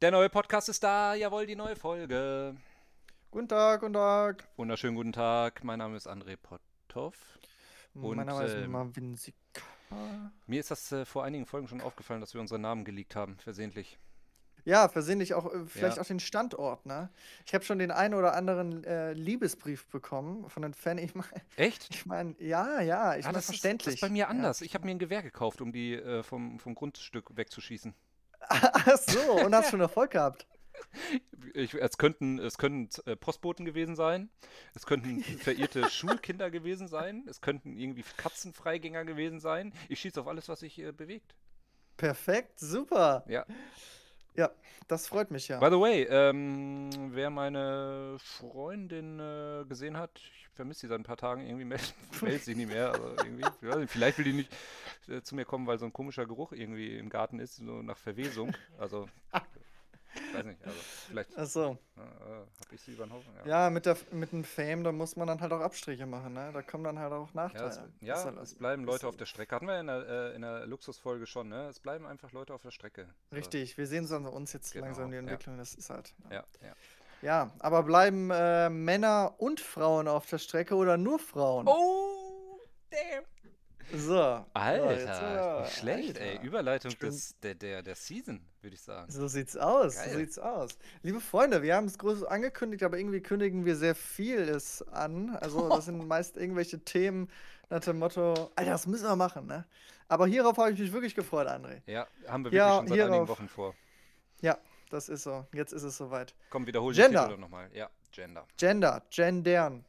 Der neue Podcast ist da, jawohl, die neue Folge. Guten Tag, guten Tag. Wunderschönen guten Tag, mein Name ist André Potthoff. Und, mein Name ist ähm, Marvin Sick. Mir ist das äh, vor einigen Folgen schon aufgefallen, dass wir unsere Namen geleakt haben, versehentlich. Ja, versehentlich auch, äh, vielleicht Ja. auch den Standort, ne? Ich habe schon den einen oder anderen äh, Liebesbrief bekommen von einem Fan. Ich meine, Echt? ich mein, ja, ja, ich Ah, meine, das, ist, das verständlich. ist bei mir ja. anders. Ich habe mir ein Gewehr gekauft, um die äh, vom, vom Grundstück wegzuschießen. Ach so, und hast schon Erfolg gehabt. Ich, es könnten, es könnten äh, Postboten gewesen sein, es könnten verirrte Schulkinder gewesen sein, es könnten irgendwie Katzenfreigänger gewesen sein. Ich schieße auf alles, was sich äh, bewegt. Perfekt, super. Ja. Ja, das freut mich ja. By the way, ähm, wer meine Freundin äh, gesehen hat, ich vermisse sie seit ein paar Tagen, irgendwie meldet, meldet sich nicht mehr. Also irgendwie, nicht, vielleicht will die nicht äh, zu mir kommen, weil so ein komischer Geruch irgendwie im Garten ist, so nach Verwesung. Also, ich weiß nicht, also vielleicht Ach so. äh, habe ich sie über den Haufen. Ja, mit, der, mit dem Fame, da muss man dann halt auch Abstriche machen, ne? Da kommen dann halt auch Ja, Nachteile. es, Ist ja, halt- es bleiben Leute auf der Strecke. Hatten wir in der, äh, in der Luxusfolge schon, ne? Es bleiben einfach Leute auf der Strecke. So, Richtig, wir sehen es an uns jetzt Genau, langsam, die ja. Entwicklung, das ist halt. Ja, ja. Ja, aber bleiben äh, Männer und Frauen auf der Strecke oder nur Frauen? Oh, damn. So. so, jetzt Alter, nicht schlecht, ey. Alter. Überleitung des, der, der, der Season, würde ich sagen. So sieht's aus, Geil. so sieht's aus. Liebe Freunde, wir haben es groß angekündigt, aber irgendwie kündigen wir sehr vieles an. Also das sind meist irgendwelche Themen nach dem Motto, Alter, das müssen wir machen, ne? Aber hierauf habe ich mich wirklich gefreut, André. Ja, haben wir Ja, wirklich schon seit einigen hierauf. Wochen vor. Ja, das ist so. Jetzt ist es soweit. Komm, wiederhol Gender. den Titel nochmal. Ja, Gender. Gender, gendern.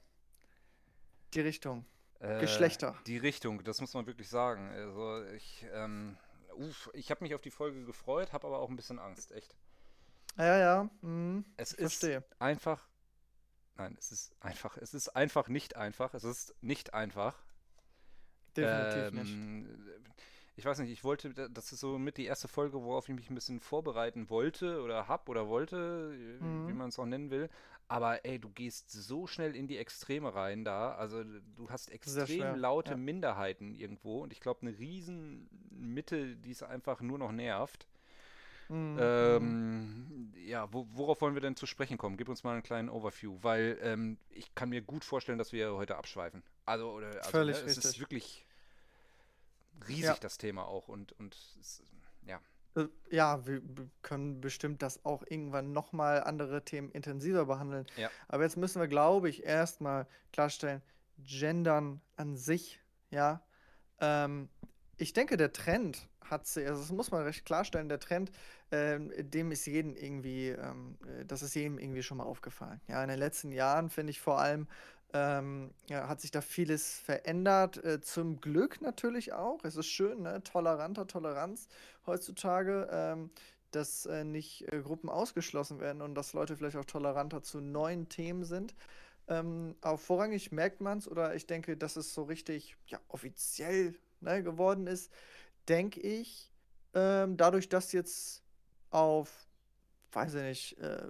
Die Richtung. Äh, Geschlechter. Die Richtung, das muss man wirklich sagen. Also ich, ähm, uff, ich habe mich auf die Folge gefreut, habe aber auch ein bisschen Angst, echt. Ja, ja. Mhm. Es Verstehe. ist einfach, nein, es ist einfach, es ist einfach nicht einfach. Es ist nicht einfach. Definitiv nicht. Ich weiß nicht, ich wollte, da- das ist so mit die erste Folge, worauf ich mich ein bisschen vorbereiten wollte oder hab oder wollte, äh, wie Mhm. man es auch nennen will. Aber ey, du gehst so schnell in die Extreme rein da. Also du hast extrem laute ja. Minderheiten irgendwo und ich glaube eine riesen Mitte, die es einfach nur noch nervt. Mhm. Ähm, ja, wo, worauf wollen wir denn zu sprechen kommen? Gib uns mal einen kleinen Overview, weil ähm, ich kann mir gut vorstellen, dass wir heute abschweifen. Also, oder, also Völlig ne, es ist richtig. wirklich riesig, Ja. das Thema auch. Und, und es, ja, Äh, Ja, wir können bestimmt das auch irgendwann nochmal andere Themen intensiver behandeln. Ja. Aber jetzt müssen wir, glaube ich, erstmal klarstellen, Gendern an sich, ja. Ähm, ich denke, der Trend hat sich, also das muss man recht klarstellen, der Trend, ähm, dem ist jedem irgendwie, ähm, äh, das ist jedem irgendwie schon mal aufgefallen. Ja, in den letzten Jahren finde ich vor allem, ähm, ja, hat sich da vieles verändert. Äh, zum Glück natürlich auch. Es ist schön, ne? Toleranter Toleranz heutzutage, ähm, dass äh, nicht äh, Gruppen ausgeschlossen werden und dass Leute vielleicht auch toleranter zu neuen Themen sind. Ähm, aber vorrangig merkt man es, oder ich denke, dass es so richtig ja, offiziell ne, geworden ist, denke ich, ähm, dadurch, dass jetzt auf, weiß ich nicht, äh,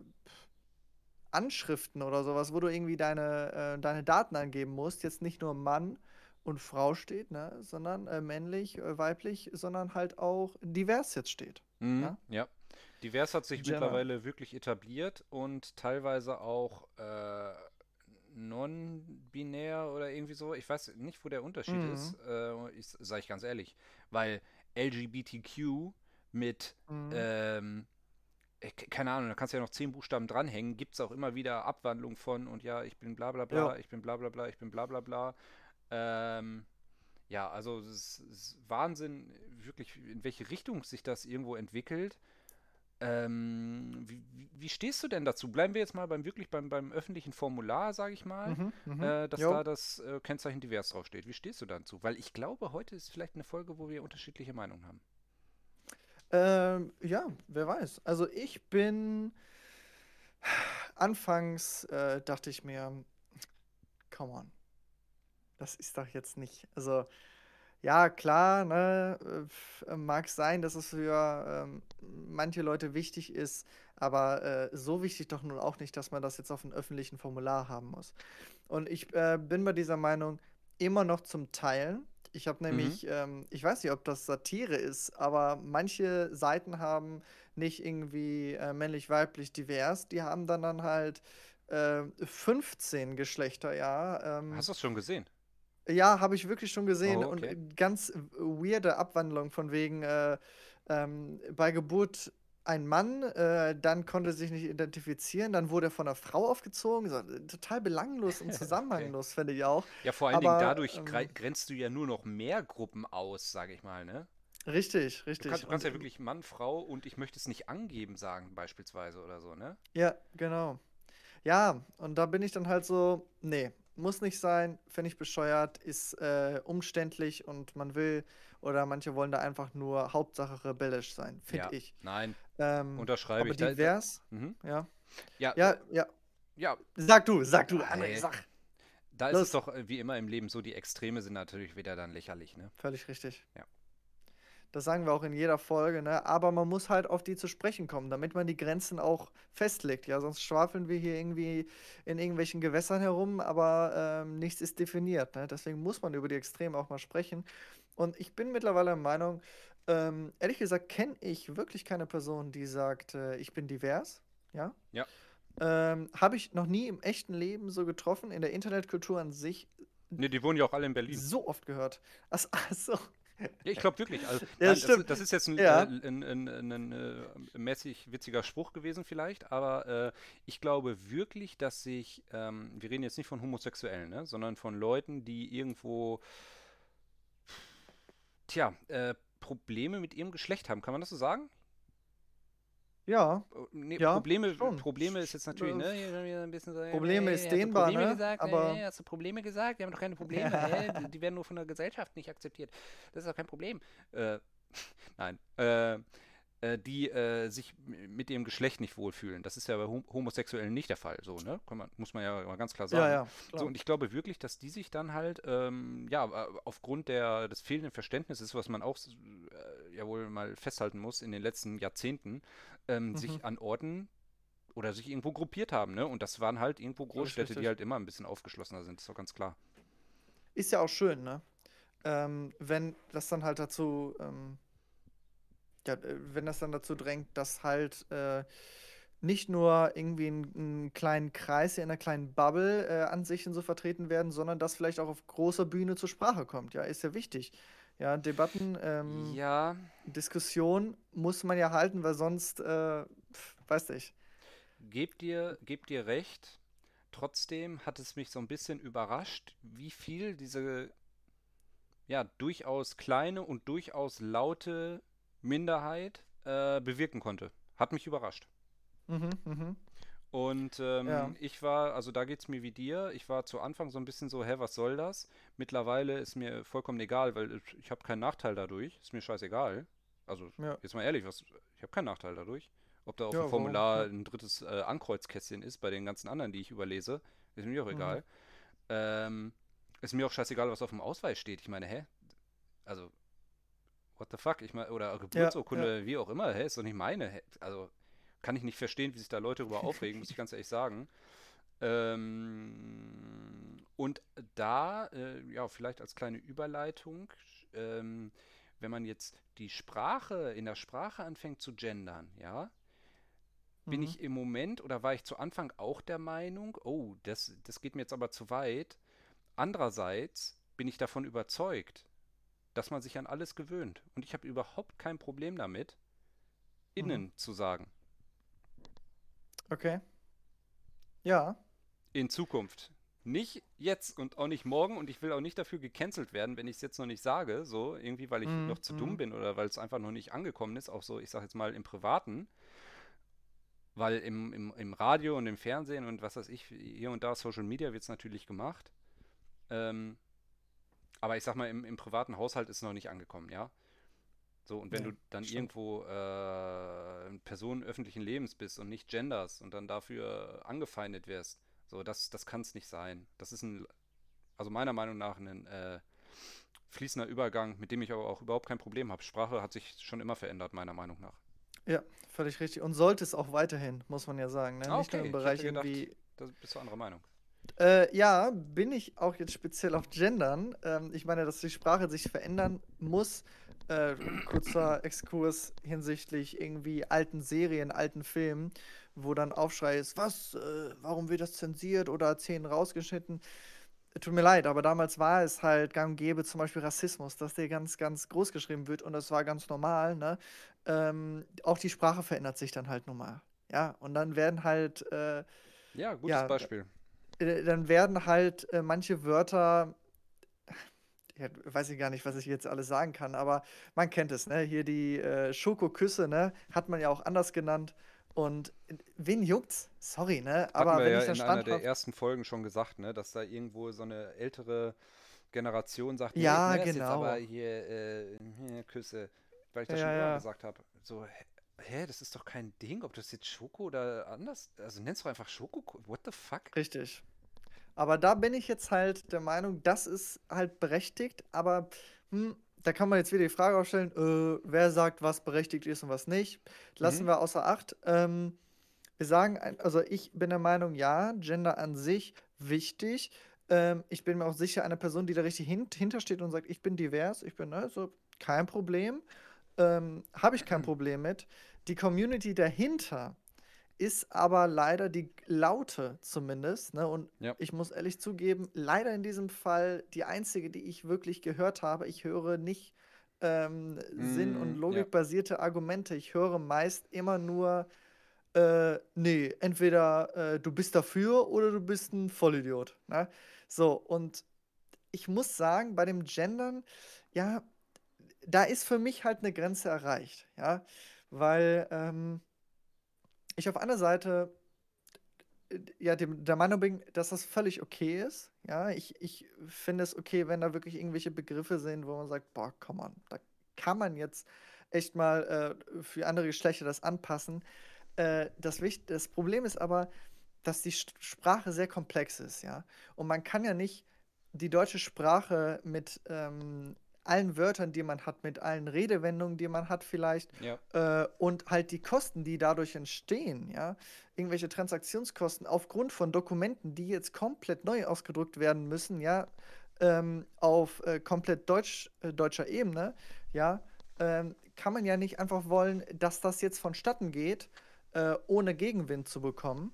Anschriften oder sowas, wo du irgendwie deine, äh, deine Daten angeben musst, jetzt nicht nur Mann und Frau steht, ne, sondern äh, männlich, äh, weiblich, sondern halt auch divers jetzt steht. Mhm, Ja? ja. Divers hat sich Gender. mittlerweile wirklich etabliert und teilweise auch äh, non-binär oder irgendwie so. Ich weiß nicht, wo der Unterschied Mhm. ist, äh, ich, sage ich ganz ehrlich. Weil LGBTQ mit, Mhm. ähm, äh, keine Ahnung, da kannst du ja noch zehn Buchstaben dranhängen, gibt es auch immer wieder Abwandlungen von und ja, ich bin bla bla bla, Ja. ich bin bla bla bla, ich bin bla bla bla. Ähm, ja, also es ist, Wahnsinn, wirklich, in welche Richtung sich das irgendwo entwickelt. Ähm, wie, wie- wie stehst du denn dazu? Bleiben wir jetzt mal beim wirklich beim, beim öffentlichen Formular, sage ich mal, Mhm, mhm. äh, dass Jo. da das äh, Kennzeichen divers draufsteht. Wie stehst du dazu? Weil ich glaube, heute ist vielleicht eine Folge, wo wir unterschiedliche Meinungen haben. Ähm, ja, wer weiß. Also ich bin anfangs äh, dachte ich mir, come on, das ist doch jetzt nicht. Also ja, klar, ne, äh, mag sein, dass es für ähm, manche Leute wichtig ist, aber äh, so wichtig doch nun auch nicht, dass man das jetzt auf einem öffentlichen Formular haben muss. Und ich äh, bin bei dieser Meinung immer noch zum Teilen. Ich habe nämlich, ähm, ich weiß nicht, ob das Satire ist, aber manche Seiten haben nicht irgendwie äh, männlich-weiblich divers. Die haben dann, dann halt äh, 15 Geschlechter, ja. Ähm, Hast du das schon gesehen? Ja, habe ich wirklich schon gesehen. Oh, Und okay. äh, ganz weirde Abwandlung von wegen äh, ähm, bei Geburt ein Mann, äh, dann konnte sich nicht identifizieren, dann wurde er von einer Frau aufgezogen. So, äh, total belanglos und zusammenhanglos, finde ich auch. Ja, vor allen Dingen Aber, dadurch ähm, grenzt du ja nur noch mehr Gruppen aus, sage ich mal, ne? Richtig, Du richtig. kannst, du kannst ja wirklich Mann, Frau und ich möchte es nicht angeben sagen, beispielsweise oder so, ne? Ja, genau. Ja, und da bin ich dann halt so, nee, muss nicht sein, finde ich bescheuert, ist äh, umständlich und man will, oder manche wollen da einfach nur Hauptsache rebellisch sein, finde Ja. ich. Nein, Ähm, unterschreibe ich. Da- da- divers, Mhm. ja. Ja, Ja, ja. ja, Sag du, sag du, Äh, André, sag. da ist Los. es doch äh, wie immer im Leben so, die Extreme sind natürlich wieder dann lächerlich, ne? Völlig richtig. Ja. Das sagen wir auch in jeder Folge, ne? Aber man muss halt auf die zu sprechen kommen, damit man die Grenzen auch festlegt. Ja, sonst schwafeln wir hier irgendwie in irgendwelchen Gewässern herum, aber ähm, nichts ist definiert. Ne? Deswegen muss man über die Extreme auch mal sprechen. Und ich bin mittlerweile der Meinung, ähm, ehrlich gesagt, kenne ich wirklich keine Person, die sagt, äh, ich bin divers. Ja. Ja. Ähm, Habe ich noch nie im echten Leben so getroffen, in der Internetkultur an sich Ne, die wohnen ja auch alle in Berlin. so oft gehört. Ach, ach so. Ja, ich glaube wirklich. Also, Ja, nein, stimmt. Das, das ist jetzt ein, Ja. äh, ein, ein, ein, ein äh, mäßig witziger Spruch gewesen vielleicht, aber äh, ich glaube wirklich, dass sich, ähm, wir reden jetzt nicht von Homosexuellen, ne, sondern von Leuten, die irgendwo, tja, äh, Probleme mit ihrem Geschlecht haben. Kann man das so sagen? Ja, Oh, Nee, Ja, Probleme, schon. Probleme ist jetzt natürlich, Äh, ne, hier wieder ein bisschen so, Probleme hey, ist dehnbar, Probleme ne? gesagt? Aber- Hey, hast du Probleme gesagt? Wir haben doch keine Probleme, hä? Die- Die werden nur von der Gesellschaft nicht akzeptiert. Das ist doch kein Problem. Äh, nein. Äh, äh, die äh, sich mit ihrem Geschlecht nicht wohlfühlen. Das ist ja bei Hom Homosexuellen nicht der Fall, so, ne? Man, muss man ja mal ganz klar sagen. ja, ja. Klar. So, und ich glaube wirklich, dass die sich dann halt, ähm, ja, äh, aufgrund der, des fehlenden Verständnisses, was man auch äh, ja wohl mal festhalten muss in den letzten Jahrzehnten, ähm, Mhm. sich an Orten oder sich irgendwo gruppiert haben, ne? Und das waren halt irgendwo Großstädte, die halt immer ein bisschen aufgeschlossener sind, ist doch ganz klar. Ist ja auch schön, ne? Ähm, wenn das dann halt dazu, ähm, ja, äh, wenn das dann dazu drängt, dass halt äh, nicht nur irgendwie in einem kleinen Kreis, in einer kleinen Bubble äh, Ansichten so vertreten werden, sondern dass vielleicht auch auf großer Bühne zur Sprache kommt. Ja, ist ja wichtig. Ja, Debatten, ähm, Ja, Diskussion muss man ja halten, weil sonst, äh, pf, weiß ich. Gebt dir, gebt dir recht. Trotzdem hat es mich so ein bisschen überrascht, wie viel diese ja durchaus kleine und durchaus laute Minderheit äh, bewirken konnte. Hat mich überrascht. Mhm, mhm. Und ähm, Ja. ich war, also da geht es mir wie dir, ich war zu Anfang so ein bisschen so, hä, was soll das? Mittlerweile ist mir vollkommen egal, weil ich, habe keinen Nachteil dadurch, ist mir scheißegal. Also Ja. jetzt mal ehrlich, was, ich habe keinen Nachteil dadurch. Ob da auf Ja, dem warum? Formular Ja. ein drittes äh, Ankreuzkästchen ist bei den ganzen anderen, die ich überlese, ist mir auch Mhm. egal. Ähm, ist mir auch scheißegal, was auf dem Ausweis steht. Ich meine, hä? Also, what the fuck? Ich meine, oder Geburtsurkunde, wie auch immer, hä? Ist doch nicht meine. Also, kann ich nicht verstehen, wie sich da Leute darüber aufregen, muss ich ganz ehrlich sagen. Ähm, und da, äh, ja, vielleicht als kleine Überleitung, ähm, wenn man jetzt die Sprache, in der Sprache anfängt zu gendern, ja, bin Mhm. ich im Moment oder war ich zu Anfang auch der Meinung, oh, das, das geht mir jetzt aber zu weit. Andererseits bin ich davon überzeugt, dass man sich an alles gewöhnt. Und ich habe überhaupt kein Problem damit, innen zu sagen. Okay. Ja. In Zukunft. Nicht jetzt und auch nicht morgen und ich will auch nicht dafür gecancelt werden, wenn ich es jetzt noch nicht sage, so irgendwie, weil ich Mhm, noch zu mhm. dumm bin oder weil es einfach noch nicht angekommen ist, auch so, ich sag jetzt mal im Privaten. Weil im, im, im Radio und im Fernsehen und was weiß ich, hier und da Social Media wird es natürlich gemacht. Ähm, aber ich sag mal, im, im privaten Haushalt ist es noch nicht angekommen, ja. So, und wenn Nee, du dann stimmt. irgendwo äh, Person öffentlichen Lebens bist und nicht genders und dann dafür angefeindet wirst, so, das, das kann es nicht sein. Das ist ein, also meiner Meinung nach ein äh, fließender Übergang, mit dem ich aber auch überhaupt kein Problem habe. Sprache hat sich schon immer verändert, meiner Meinung nach. Ja, völlig richtig. Und sollte es auch weiterhin, muss man ja sagen. Ne? Ah, Nicht nur okay. im Ich Bereich gedacht, irgendwie. Da bist du anderer Meinung. Äh, ja, bin ich auch jetzt speziell auf Gendern. Ähm, ich meine, dass die Sprache sich verändern muss, äh, kurzer Exkurs hinsichtlich irgendwie alten Serien, alten Filmen, wo dann Aufschrei ist, was, äh, warum wird das zensiert oder Szenen rausgeschnitten? Tut mir leid, aber damals war es halt gang und gäbe, zum Beispiel Rassismus, dass der ganz, ganz groß geschrieben wird und das war ganz normal, ne? Ähm, auch die Sprache verändert sich dann halt normal. Ja, und dann werden halt. Äh, ja, gutes ja, Beispiel. Äh, dann werden halt äh, manche Wörter ja, weiß ich gar nicht, was ich jetzt alles sagen kann, aber man kennt es, ne? Hier die äh, Schokoküsse, ne? Hat man ja auch anders genannt. Und äh, wen juckt's? Sorry, ne? Aber Hatten wir wenn ja ich in einer der ersten Folgen schon gesagt, ne? Dass da irgendwo so eine ältere Generation sagt, ja, nee, genau. aber hier, äh, hier Küsse, weil ich das ja, schon ja. gesagt habe. So, hä, das ist doch kein Ding, ob das jetzt Schoko oder anders, also nennst du einfach Schoko, what the fuck? Richtig. Aber da bin ich jetzt halt der Meinung, das ist halt berechtigt, aber hm, da kann man jetzt wieder die Frage aufstellen, äh, wer sagt, was berechtigt ist und was nicht. Lassen mhm. wir außer Acht. Ähm, wir sagen, also ich bin der Meinung, ja, Gender an sich wichtig. Ähm, ich bin mir auch sicher, eine Person, die da richtig hin hintersteht und sagt, ich bin divers, ich bin also kein Problem, ähm, habe ich kein Problem mit. Die Community dahinter, ist aber leider die Laute zumindest. Ne? Und ja. ich muss ehrlich zugeben, leider in diesem Fall die einzige, die ich wirklich gehört habe. Ich höre nicht ähm, mm, Sinn- und Logikbasierte ja. Argumente. Ich höre meist immer nur, äh, nee, entweder äh, du bist dafür oder du bist ein Vollidiot. Ne? So, und ich muss sagen, bei dem Gendern, ja, da ist für mich halt eine Grenze erreicht. Ja, weil. Ähm, ich auf einer Seite ja, dem, der Meinung bin, dass das völlig okay ist. Ja, ich, ich finde es okay, wenn da wirklich irgendwelche Begriffe sind, wo man sagt, boah, komm on, da kann man jetzt echt mal äh, für andere Geschlechter das anpassen. Äh, das, das Problem ist aber, dass die Sprache sehr komplex ist, ja. Und man kann ja nicht die deutsche Sprache mit ähm, allen Wörtern, die man hat, mit allen Redewendungen, die man hat vielleicht ja. äh, und halt die Kosten, die dadurch entstehen, ja, irgendwelche Transaktionskosten aufgrund von Dokumenten, die jetzt komplett neu ausgedrückt werden müssen, ja, ähm, auf äh, komplett deutsch, äh, deutscher Ebene, ja, ähm, kann man ja nicht einfach wollen, dass das jetzt vonstatten geht, äh, ohne Gegenwind zu bekommen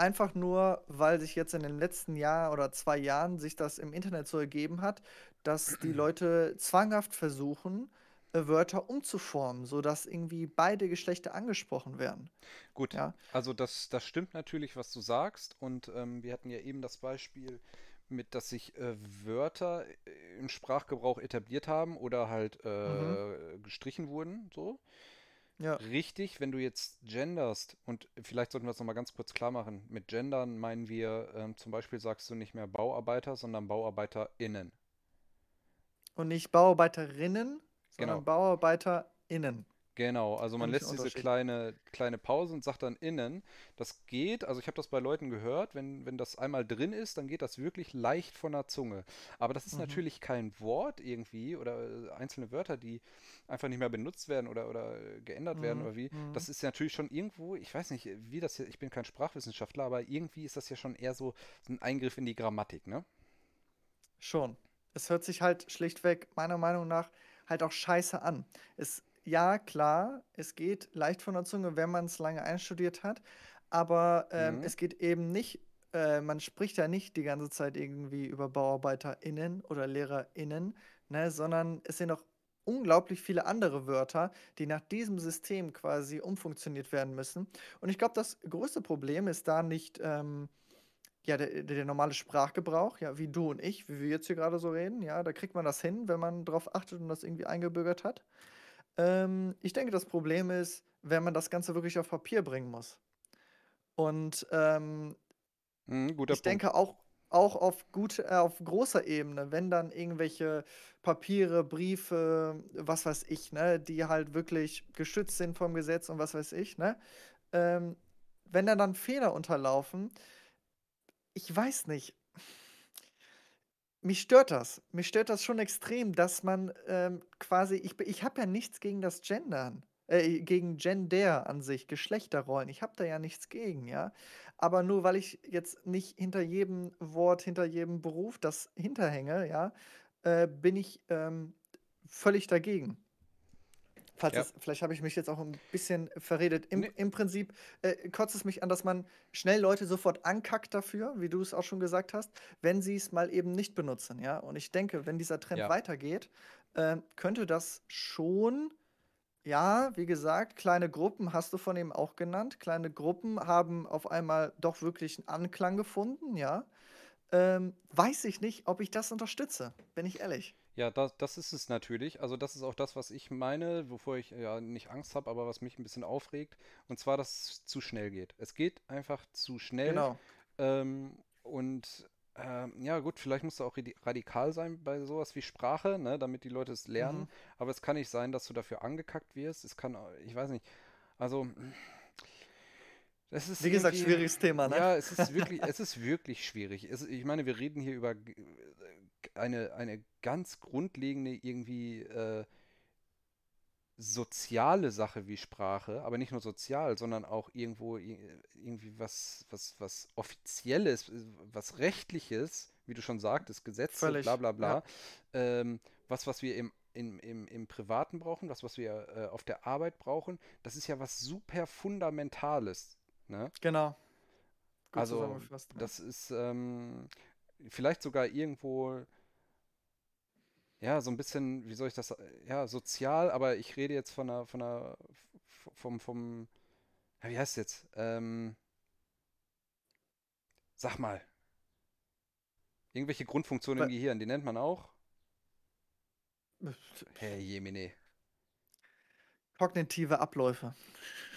einfach nur, weil sich jetzt in den letzten Jahr oder zwei Jahren sich das im Internet so ergeben hat, dass die Leute zwanghaft versuchen, äh, Wörter umzuformen, sodass irgendwie beide Geschlechter angesprochen werden. Gut, ja? also das, das stimmt natürlich, was du sagst. Und ähm, wir hatten ja eben das Beispiel mit, dass sich äh, Wörter äh, im Sprachgebrauch etabliert haben oder halt äh, mhm. gestrichen wurden, so. Ja. Richtig, wenn du jetzt genderst, und vielleicht sollten wir das nochmal ganz kurz klar machen, mit gendern meinen wir ähm, zum Beispiel sagst du nicht mehr Bauarbeiter, sondern BauarbeiterInnen. Und nicht Bauarbeiterinnen, sondern genau. BauarbeiterInnen. Genau, also man lässt diese kleine, kleine Pause und sagt dann innen. Das geht, also ich habe das bei Leuten gehört, wenn, wenn das einmal drin ist, dann geht das wirklich leicht von der Zunge. Aber das ist mhm. natürlich kein Wort irgendwie oder äh, einzelne Wörter, die einfach nicht mehr benutzt werden oder, oder geändert mhm. werden oder wie. Mhm. Das ist ja natürlich schon irgendwo, ich weiß nicht, wie das hier, ich bin kein Sprachwissenschaftler, aber irgendwie ist das ja schon eher so ein Eingriff in die Grammatik, ne? Schon es hört sich halt schlichtweg meiner Meinung nach halt auch scheiße an. Es, ja, klar, es geht leicht von der Zunge, wenn man es lange einstudiert hat, aber ähm, mhm. es geht eben nicht, äh, man spricht ja nicht die ganze Zeit irgendwie über BauarbeiterInnen oder LehrerInnen, ne, sondern es sind auch unglaublich viele andere Wörter, die nach diesem System quasi umfunktioniert werden müssen. Und ich glaube, das größte Problem ist da nicht, ähm, ja, der, der normale Sprachgebrauch, ja, wie du und ich, wie wir jetzt hier gerade so reden, ja, da kriegt man das hin, wenn man darauf achtet und das irgendwie eingebürgert hat. Ähm, ich denke, das Problem ist, wenn man das Ganze wirklich auf Papier bringen muss. Und ähm, mhm, ich Punkt. denke auch, auch auf, gut, äh, auf großer Ebene, wenn dann irgendwelche Papiere, Briefe, was weiß ich, ne, die halt wirklich geschützt sind vom Gesetz und was weiß ich, ne, ähm, wenn da dann Fehler unterlaufen, ich weiß nicht. Mich stört das. Mich stört das schon extrem, dass man ähm, quasi, ich, ich habe ja nichts gegen das Gendern, äh, gegen Gender an sich, Geschlechterrollen. Ich habe da ja nichts gegen, ja. Aber nur weil ich jetzt nicht hinter jedem Wort, hinter jedem Beruf das hinterhänge, ja, äh, bin ich ähm, völlig dagegen. Falls Ja. es, vielleicht habe ich mich jetzt auch ein bisschen verredet. Im, Nee. im Prinzip äh, kotzt es mich an, dass man schnell Leute sofort ankackt dafür, wie du es auch schon gesagt hast, wenn sie es mal eben nicht benutzen, ja. Und ich denke, wenn dieser Trend Ja. weitergeht, ähm, könnte das schon, ja, wie gesagt, kleine Gruppen hast du von ihm auch genannt. Kleine Gruppen haben auf einmal doch wirklich einen Anklang gefunden, ja. Ähm, weiß ich nicht, ob ich das unterstütze, bin ich ehrlich. Ja, das, das ist es natürlich. Also das ist auch das, was ich meine, wovor ich ja nicht Angst habe, aber was mich ein bisschen aufregt. Und zwar, dass es zu schnell geht. Es geht einfach zu schnell. Genau. Ähm, und ähm, ja, gut, vielleicht musst du auch radi- radikal sein bei sowas wie Sprache, ne, damit die Leute es lernen. Mhm. Aber es kann nicht sein, dass du dafür angekackt wirst. Es kann, ich weiß nicht. Also, das ist Wie gesagt, schwieriges Thema, ne? Ja, es ist wirklich, es ist wirklich schwierig. Es, ich meine, wir reden hier über eine, eine ganz grundlegende irgendwie äh, soziale Sache wie Sprache, aber nicht nur sozial, sondern auch irgendwo irgendwie was, was, was Offizielles, äh, was Rechtliches, wie du schon sagtest, Gesetze, Völlig, bla bla ja. bla. Ähm, was, was wir im, im, im, im Privaten brauchen, was, was wir äh, auf der Arbeit brauchen, das ist ja was super Fundamentales. Ne? Genau. Gut Also, ja. das ist ähm, vielleicht sogar irgendwo, ja, so ein bisschen, wie soll ich das, äh, ja, sozial, aber ich rede jetzt von einer, von einer, vom, vom, ja, wie heißt es jetzt? Ähm, sag mal, irgendwelche Grundfunktionen im Gehirn, die nennt man auch? Herr Jemine. Kognitive Abläufe.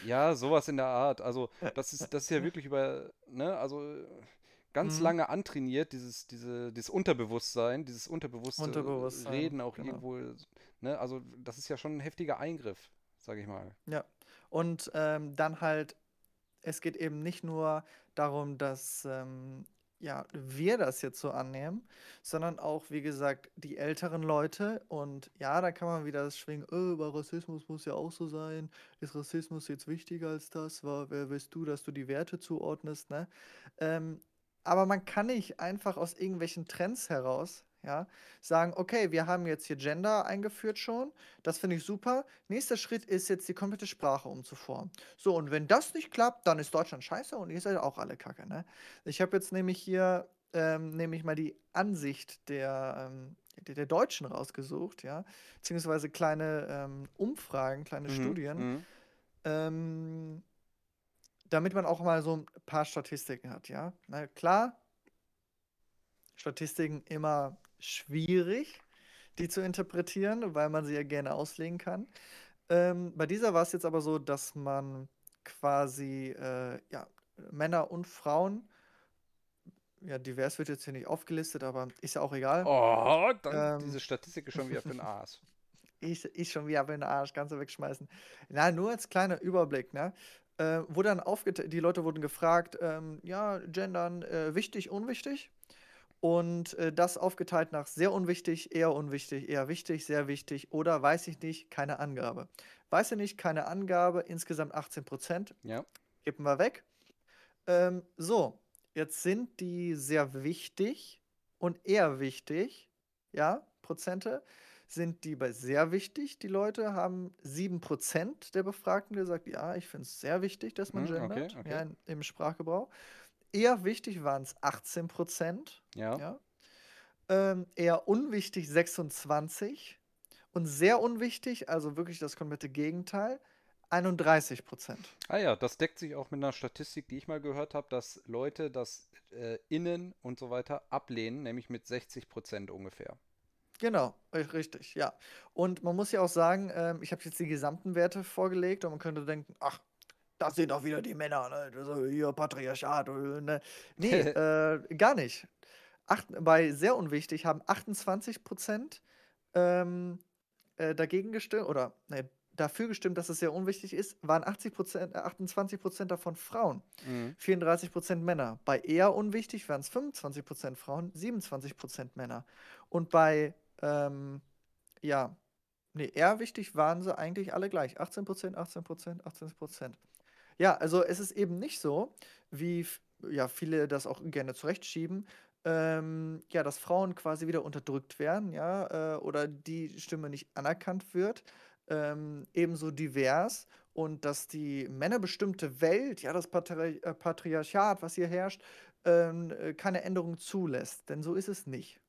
Ja, sowas in der Art. Also, das ist, das ist ja wirklich über, ne, also äh, ganz Mhm. lange antrainiert, dieses, diese, dieses Unterbewusstsein, dieses unterbewusste Unterbewusstsein, Reden auch genau. irgendwo, ne, also das ist ja schon ein heftiger Eingriff, sag ich mal. Ja. Und ähm, dann halt, es geht eben nicht nur darum, dass ähm, ja, wir das jetzt so annehmen, sondern auch, wie gesagt, die älteren Leute. Und ja, da kann man wieder das schwingen, oh, aber Rassismus muss ja auch so sein. Ist Rassismus jetzt wichtiger als das? Wer bist du, dass du die Werte zuordnest, ne? Ähm, aber man kann nicht einfach aus irgendwelchen Trends heraus, ja, sagen, okay, wir haben jetzt hier Gender eingeführt schon. Das finde ich super. Nächster Schritt ist jetzt die komplette Sprache umzuformen. So, und wenn das nicht klappt, dann ist Deutschland scheiße und ihr seid auch alle kacke, ne? Ich habe jetzt nämlich hier, ähm, nämlich mal die Ansicht der, ähm, der, der Deutschen rausgesucht, ja, beziehungsweise kleine ähm, Umfragen, kleine Mhm, Studien, mhm. Damit man auch mal so ein paar Statistiken hat, ja. Na klar, Statistiken immer schwierig, die zu interpretieren, weil man sie ja gerne auslegen kann. Ähm, bei dieser war es jetzt aber so, dass man quasi äh, ja, Männer und Frauen, ja, divers wird jetzt hier nicht aufgelistet, aber ist ja auch egal. Oh, dann Ähm. diese Statistik ist schon wieder für den Arsch. Ich, ich schon wieder in den Arsch, kannst du wegschmeißen. Na, nur als kleiner Überblick, ne? Äh, wurde dann aufgeteilt, die Leute wurden gefragt, ähm, ja, Gendern, äh, wichtig, unwichtig? Und äh, das aufgeteilt nach sehr unwichtig, eher unwichtig, eher wichtig, sehr wichtig oder weiß ich nicht, keine Angabe. Weiß ich nicht, keine Angabe, insgesamt 18 Prozent. Ja. Kippen wir weg. Ähm, so, jetzt sind die sehr wichtig und eher wichtig, ja, Prozente, sind die bei sehr wichtig. Die Leute haben 7% der Befragten gesagt, ja, ich finde es sehr wichtig, dass man okay, gendert, okay. ja, in, im Sprachgebrauch. Eher wichtig waren es 18%, Ja. ja. Ähm, eher unwichtig 26 und sehr unwichtig, also wirklich das komplette Gegenteil, 31 Prozent. Ah ja, das deckt sich auch mit einer Statistik, die ich mal gehört habe, dass Leute das äh, Innen und so weiter ablehnen, nämlich mit 60 Prozent ungefähr. Genau, richtig, ja. Und man muss ja auch sagen, ähm, ich habe jetzt die gesamten Werte vorgelegt und man könnte denken, ach, das sind doch wieder die Männer, ne? Das ist hier Patriarchat, äh, ne? Nee, äh, gar nicht. Acht, bei sehr unwichtig haben 28 Prozent ähm, äh, dagegen gestimmt, oder ne, dafür gestimmt, dass es sehr unwichtig ist, waren 80 Prozent, äh, 28 Prozent davon Frauen. Mhm. 34% Männer. Bei eher unwichtig waren es 25% Frauen, 27% Männer. Und bei, ähm, ja, nee, eher wichtig waren sie eigentlich alle gleich. 18%, 18%, 18%. Ja, also es ist eben nicht so, wie ja, viele das auch gerne zurechtschieben, ähm, ja, dass Frauen quasi wieder unterdrückt werden, ja, äh, oder die Stimme nicht anerkannt wird. ähm, ebenso divers und dass die männerbestimmte Welt, ja, das Patri äh, Patriarchat, was hier herrscht, ähm, äh, keine Änderung zulässt. Denn so ist es nicht.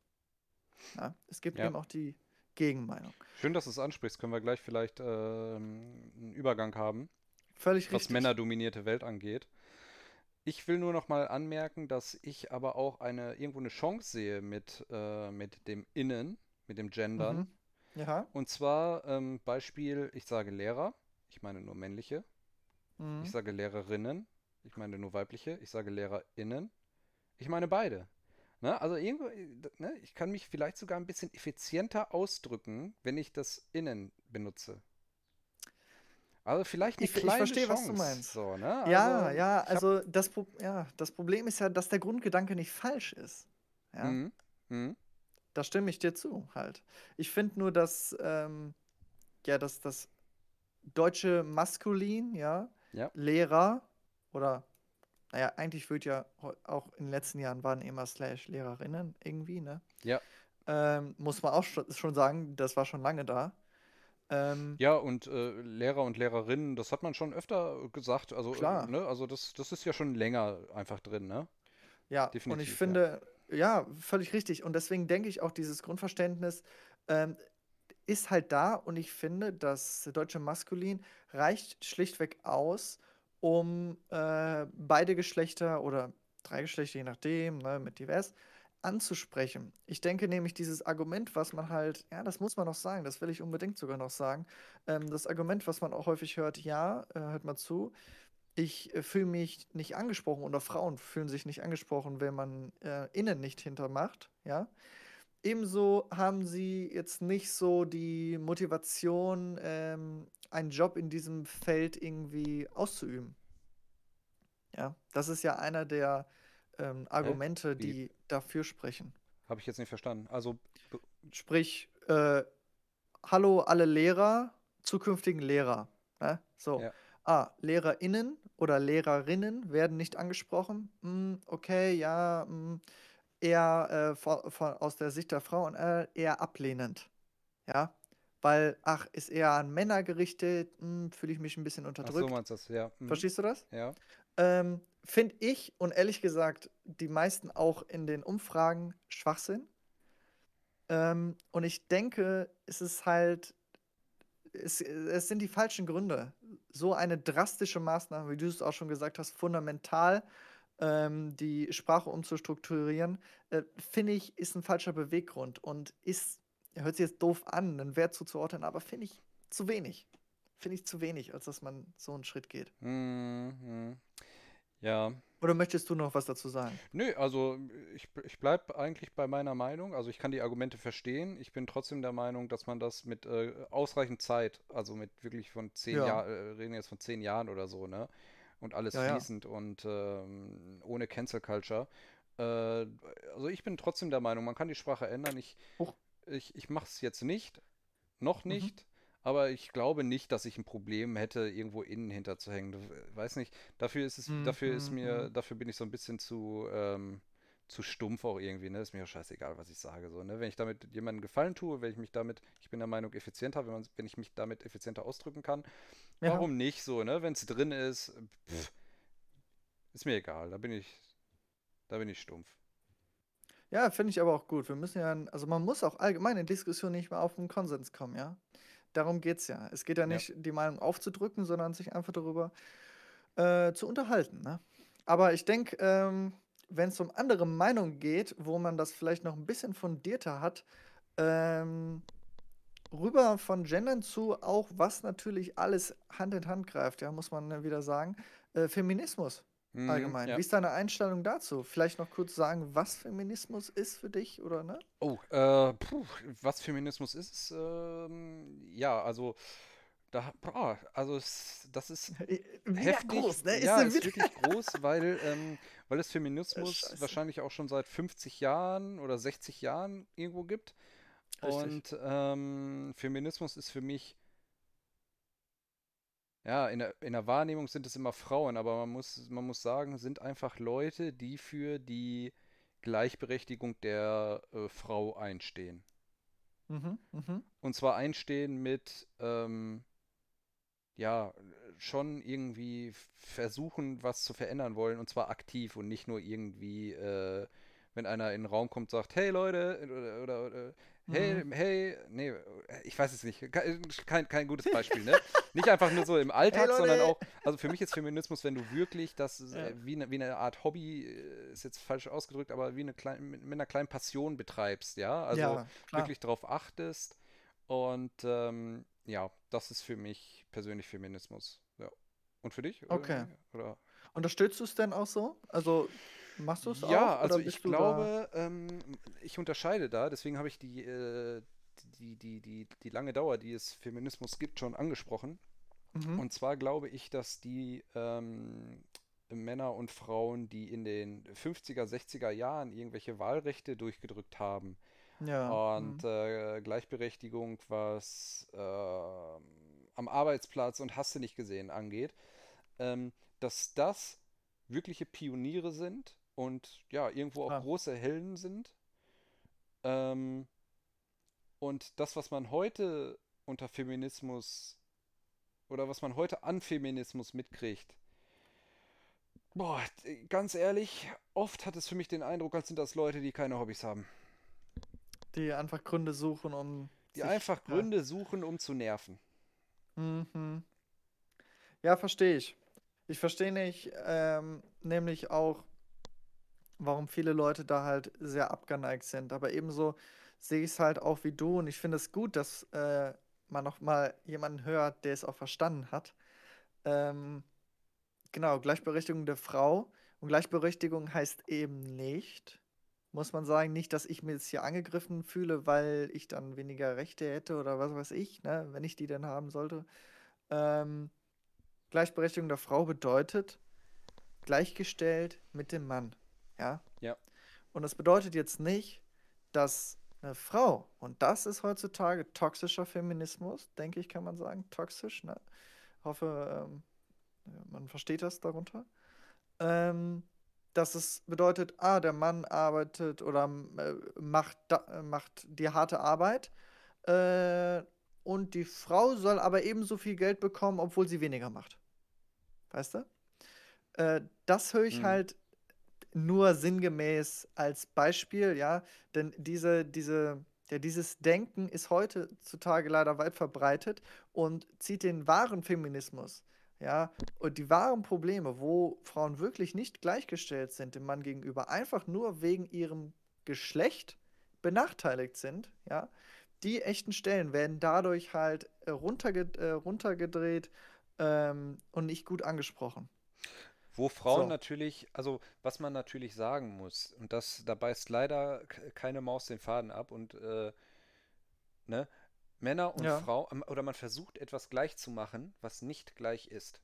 Ja, es gibt Ja. eben auch die Gegenmeinung. Schön, dass du es ansprichst. Können wir gleich vielleicht ähm, einen Übergang haben, Völlig was richtig. männerdominierte Welt angeht. Ich will nur noch mal anmerken, dass ich aber auch eine irgendwo eine Chance sehe mit, äh, mit dem Innen, mit dem Gendern. Mhm. Ja. Und zwar ähm, Beispiel, ich sage Lehrer, ich meine nur männliche. Ich Mhm. sage Lehrerinnen, ich meine nur weibliche. Ich sage LehrerInnen, ich meine beide. Ne? Also irgendwo, äh, ne? Ich kann mich vielleicht sogar ein bisschen effizienter ausdrücken, wenn ich das Innen benutze. Also vielleicht eine Ich, ich verstehe, was du Chance. meinst. So, ne? Ja, Also ja, habe. also das, Pro ja, das Problem ist ja, dass der Grundgedanke nicht falsch ist. Ja, Mhm. Mhm. da stimme ich dir zu, halt. Ich finde nur, dass, ähm, ja, dass das deutsche Maskulin, ja, Ja. Lehrer oder, naja, eigentlich wird ja auch in den letzten Jahren waren immer Slash Lehrerinnen irgendwie, ne? Ja. Ähm, muss man auch schon sagen, das war schon lange da. Ähm, Ja, und äh, Lehrer und Lehrerinnen, das hat man schon öfter gesagt. Also, äh, klar. ne? Also das, das ist ja schon länger einfach drin, ne? Ja, und ich Definitiv, ja. finde, ja, völlig richtig. Und deswegen denke ich auch, dieses Grundverständnis ähm, ist halt da. Und ich finde, das deutsche Maskulin reicht schlichtweg aus, um äh, beide Geschlechter oder drei Geschlechter, je nachdem, ne, mit divers, anzusprechen. Ich denke nämlich, dieses Argument, was man halt, ja, das muss man noch sagen, das will ich unbedingt sogar noch sagen, ähm, das Argument, was man auch häufig hört, ja, äh, hört mal zu, ich äh, fühle mich nicht angesprochen oder Frauen fühlen sich nicht angesprochen, wenn man äh, innen nicht hintermacht, ja. Ebenso haben sie jetzt nicht so die Motivation, ähm, einen Job in diesem Feld irgendwie auszuüben. Ja, das ist ja einer der ähm? Argumente, Wie? die dafür sprechen. Habe ich jetzt nicht verstanden. Also, Sprich, äh, hallo alle Lehrer, zukünftigen Lehrer. Ne? So. ja. Ah, LehrerInnen oder Lehrerinnen werden nicht angesprochen. Hm, okay, ja, hm, eher äh, von, von, aus der Sicht der Frauen äh, eher ablehnend. Ja, weil, ach, ist eher an Männer gerichtet, hm, fühle ich mich ein bisschen Ach so unterdrückt. meinst du das, ja. Mhm. Verstehst du das? Ja. Ähm, Finde ich und ehrlich gesagt, die meisten auch in den Umfragen Schwachsinn. Ähm, und ich denke, es ist halt, es, es sind die falschen Gründe. So eine drastische Maßnahme, wie du es auch schon gesagt hast, fundamental ähm, die Sprache umzustrukturieren, äh, finde ich, ist ein falscher Beweggrund und ist, hört sich jetzt doof an, einen Wert zuzuordnen, aber finde ich zu wenig. Finde ich zu wenig, als dass man so einen Schritt geht. Mhm. Ja. Oder möchtest du noch was dazu sagen? Nö, also ich, ich bleibe eigentlich bei meiner Meinung. Also ich kann die Argumente verstehen. Ich bin trotzdem der Meinung, dass man das mit äh, ausreichend Zeit, also mit wirklich von zehn Ja. Jahren, äh, reden jetzt von zehn Jahren oder so, ne? Und alles Ja, ja. fließend und ähm, ohne Cancel Culture. Äh, also ich bin trotzdem der Meinung, man kann die Sprache ändern. Ich, ich, ich mache es jetzt nicht, noch Mhm. nicht. Aber ich glaube nicht, dass ich ein Problem hätte, irgendwo innen hinterzuhängen. Äh, weiß nicht, dafür ist es, Mhm, dafür ist mhm, mir, mhm. dafür bin ich so ein bisschen zu, ähm, zu stumpf auch irgendwie, ne? Ist mir auch scheißegal, was ich sage, so, ne? Wenn ich damit jemandem Gefallen tue, wenn ich mich damit, ich bin der Meinung, effizienter, wenn man, wenn ich mich damit effizienter ausdrücken kann, Ja. warum nicht so, ne? Wenn es drin ist, pff, ist mir egal, da bin ich, da bin ich stumpf. Ja, finde ich aber auch gut. Wir müssen ja, also man muss auch allgemein in Diskussionen nicht mehr auf einen Konsens kommen, ja. Darum geht es ja. Es geht ja Ja. nicht, die Meinung aufzudrücken, sondern sich einfach darüber äh, zu unterhalten, ne? Aber ich denke, ähm, wenn es um andere Meinungen geht, wo man das vielleicht noch ein bisschen fundierter hat, ähm, rüber von Gendern zu auch, was natürlich alles Hand in Hand greift, ja, muss man äh, wieder sagen, äh, Feminismus. Mhm, Allgemein. ja. Wie ist deine Einstellung dazu? Vielleicht noch kurz sagen, was Feminismus ist für dich, oder ne? Oh, äh, puh, was Feminismus ist, ist, ähm, ja, also, da, boah, also, es, das ist Wieder heftig, groß, ne? Ist ja, ist wirklich groß, weil, ähm, weil es Feminismus Scheiße. wahrscheinlich auch schon seit 50 Jahren oder 60 Jahren irgendwo gibt. Richtig. Und ähm, Feminismus ist für mich, ja, in der, in der Wahrnehmung sind es immer Frauen, aber man muss, man muss sagen, sind einfach Leute, die für die Gleichberechtigung der äh, Frau einstehen. Mhm, mhm. Und zwar einstehen mit, ähm, ja, schon irgendwie versuchen, was zu verändern wollen und zwar aktiv und nicht nur irgendwie, äh, wenn einer in den Raum kommt, sagt, hey Leute, oder, oder, oder hey, Mhm. hey, nee, ich weiß es nicht, kein, kein gutes Beispiel, ne? Nicht einfach nur so im Alltag, Hey, sondern auch, also für mich ist Feminismus, wenn du wirklich das Ja. äh, wie eine, wie eine Art Hobby, äh, ist jetzt falsch ausgedrückt, aber wie eine kleine, mit, einer kleinen Passion betreibst, ja? Also Ja, wirklich darauf achtest und ähm, ja, das ist für mich persönlich Feminismus. Ja. Und für dich? Oder? Okay. Oder? Unterstützt du es denn auch so? Also machst du es Ja, auch? also Oder ich glaube, ähm, ich unterscheide da, deswegen habe ich die, äh, die, die, die, die lange Dauer, die es Feminismus gibt, schon angesprochen. Mhm. Und zwar glaube ich, dass die ähm, Männer und Frauen, die in den 50er, 60er Jahren irgendwelche Wahlrechte durchgedrückt haben Ja. und Mhm. äh, Gleichberechtigung, was ähm, am Arbeitsplatz und hast du nicht gesehen angeht, ähm, dass das wirkliche Pioniere sind und ja, irgendwo auch Klar. große Helden sind. Ähm, und das, was man heute unter Feminismus oder was man heute an Feminismus mitkriegt, boah, ganz ehrlich, oft hat es für mich den Eindruck, als sind das Leute, die keine Hobbys haben. Die einfach Gründe suchen, um Die sich. einfach Ja. Gründe suchen, um zu nerven. Mhm. Ja, verstehe ich. Ich verstehe nicht, ähm, nämlich auch, warum viele Leute da halt sehr abgeneigt sind. Aber ebenso sehe ich es halt auch wie du und ich finde es gut, dass äh, man noch mal jemanden hört, der es auch verstanden hat. Ähm, genau, Gleichberechtigung der Frau. Und Gleichberechtigung heißt eben nicht, muss man sagen, nicht, dass ich mir jetzt hier angegriffen fühle, weil ich dann weniger Rechte hätte oder was weiß ich, ne, wenn ich die denn haben sollte. Ähm, Gleichberechtigung der Frau bedeutet gleichgestellt mit dem Mann. Ja. Ja. Und das bedeutet jetzt nicht, dass eine Frau, und das ist heutzutage toxischer Feminismus, denke ich, kann man sagen, toxisch, ne? Hoffe, ähm, man versteht das darunter. Ähm, dass es bedeutet, ah, der Mann arbeitet oder äh, macht, da, äh, macht die harte Arbeit äh, und die Frau soll aber ebenso viel Geld bekommen, obwohl sie weniger macht. Weißt du? Äh, das höre ich Mhm. halt nur sinngemäß als Beispiel, ja, denn diese, diese, ja, dieses Denken ist heutzutage leider weit verbreitet und zieht den wahren Feminismus, ja, und die wahren Probleme, wo Frauen wirklich nicht gleichgestellt sind dem Mann gegenüber, einfach nur wegen ihrem Geschlecht benachteiligt sind, ja, die echten Stellen werden dadurch halt äh, runterge äh, runtergedreht ähm, und nicht gut angesprochen. Wo Frauen So. natürlich, also was man natürlich sagen muss, und das, da beißt leider keine Maus den Faden ab und äh, ne, Männer und Ja. Frauen, oder man versucht etwas gleich zu machen, was nicht gleich ist.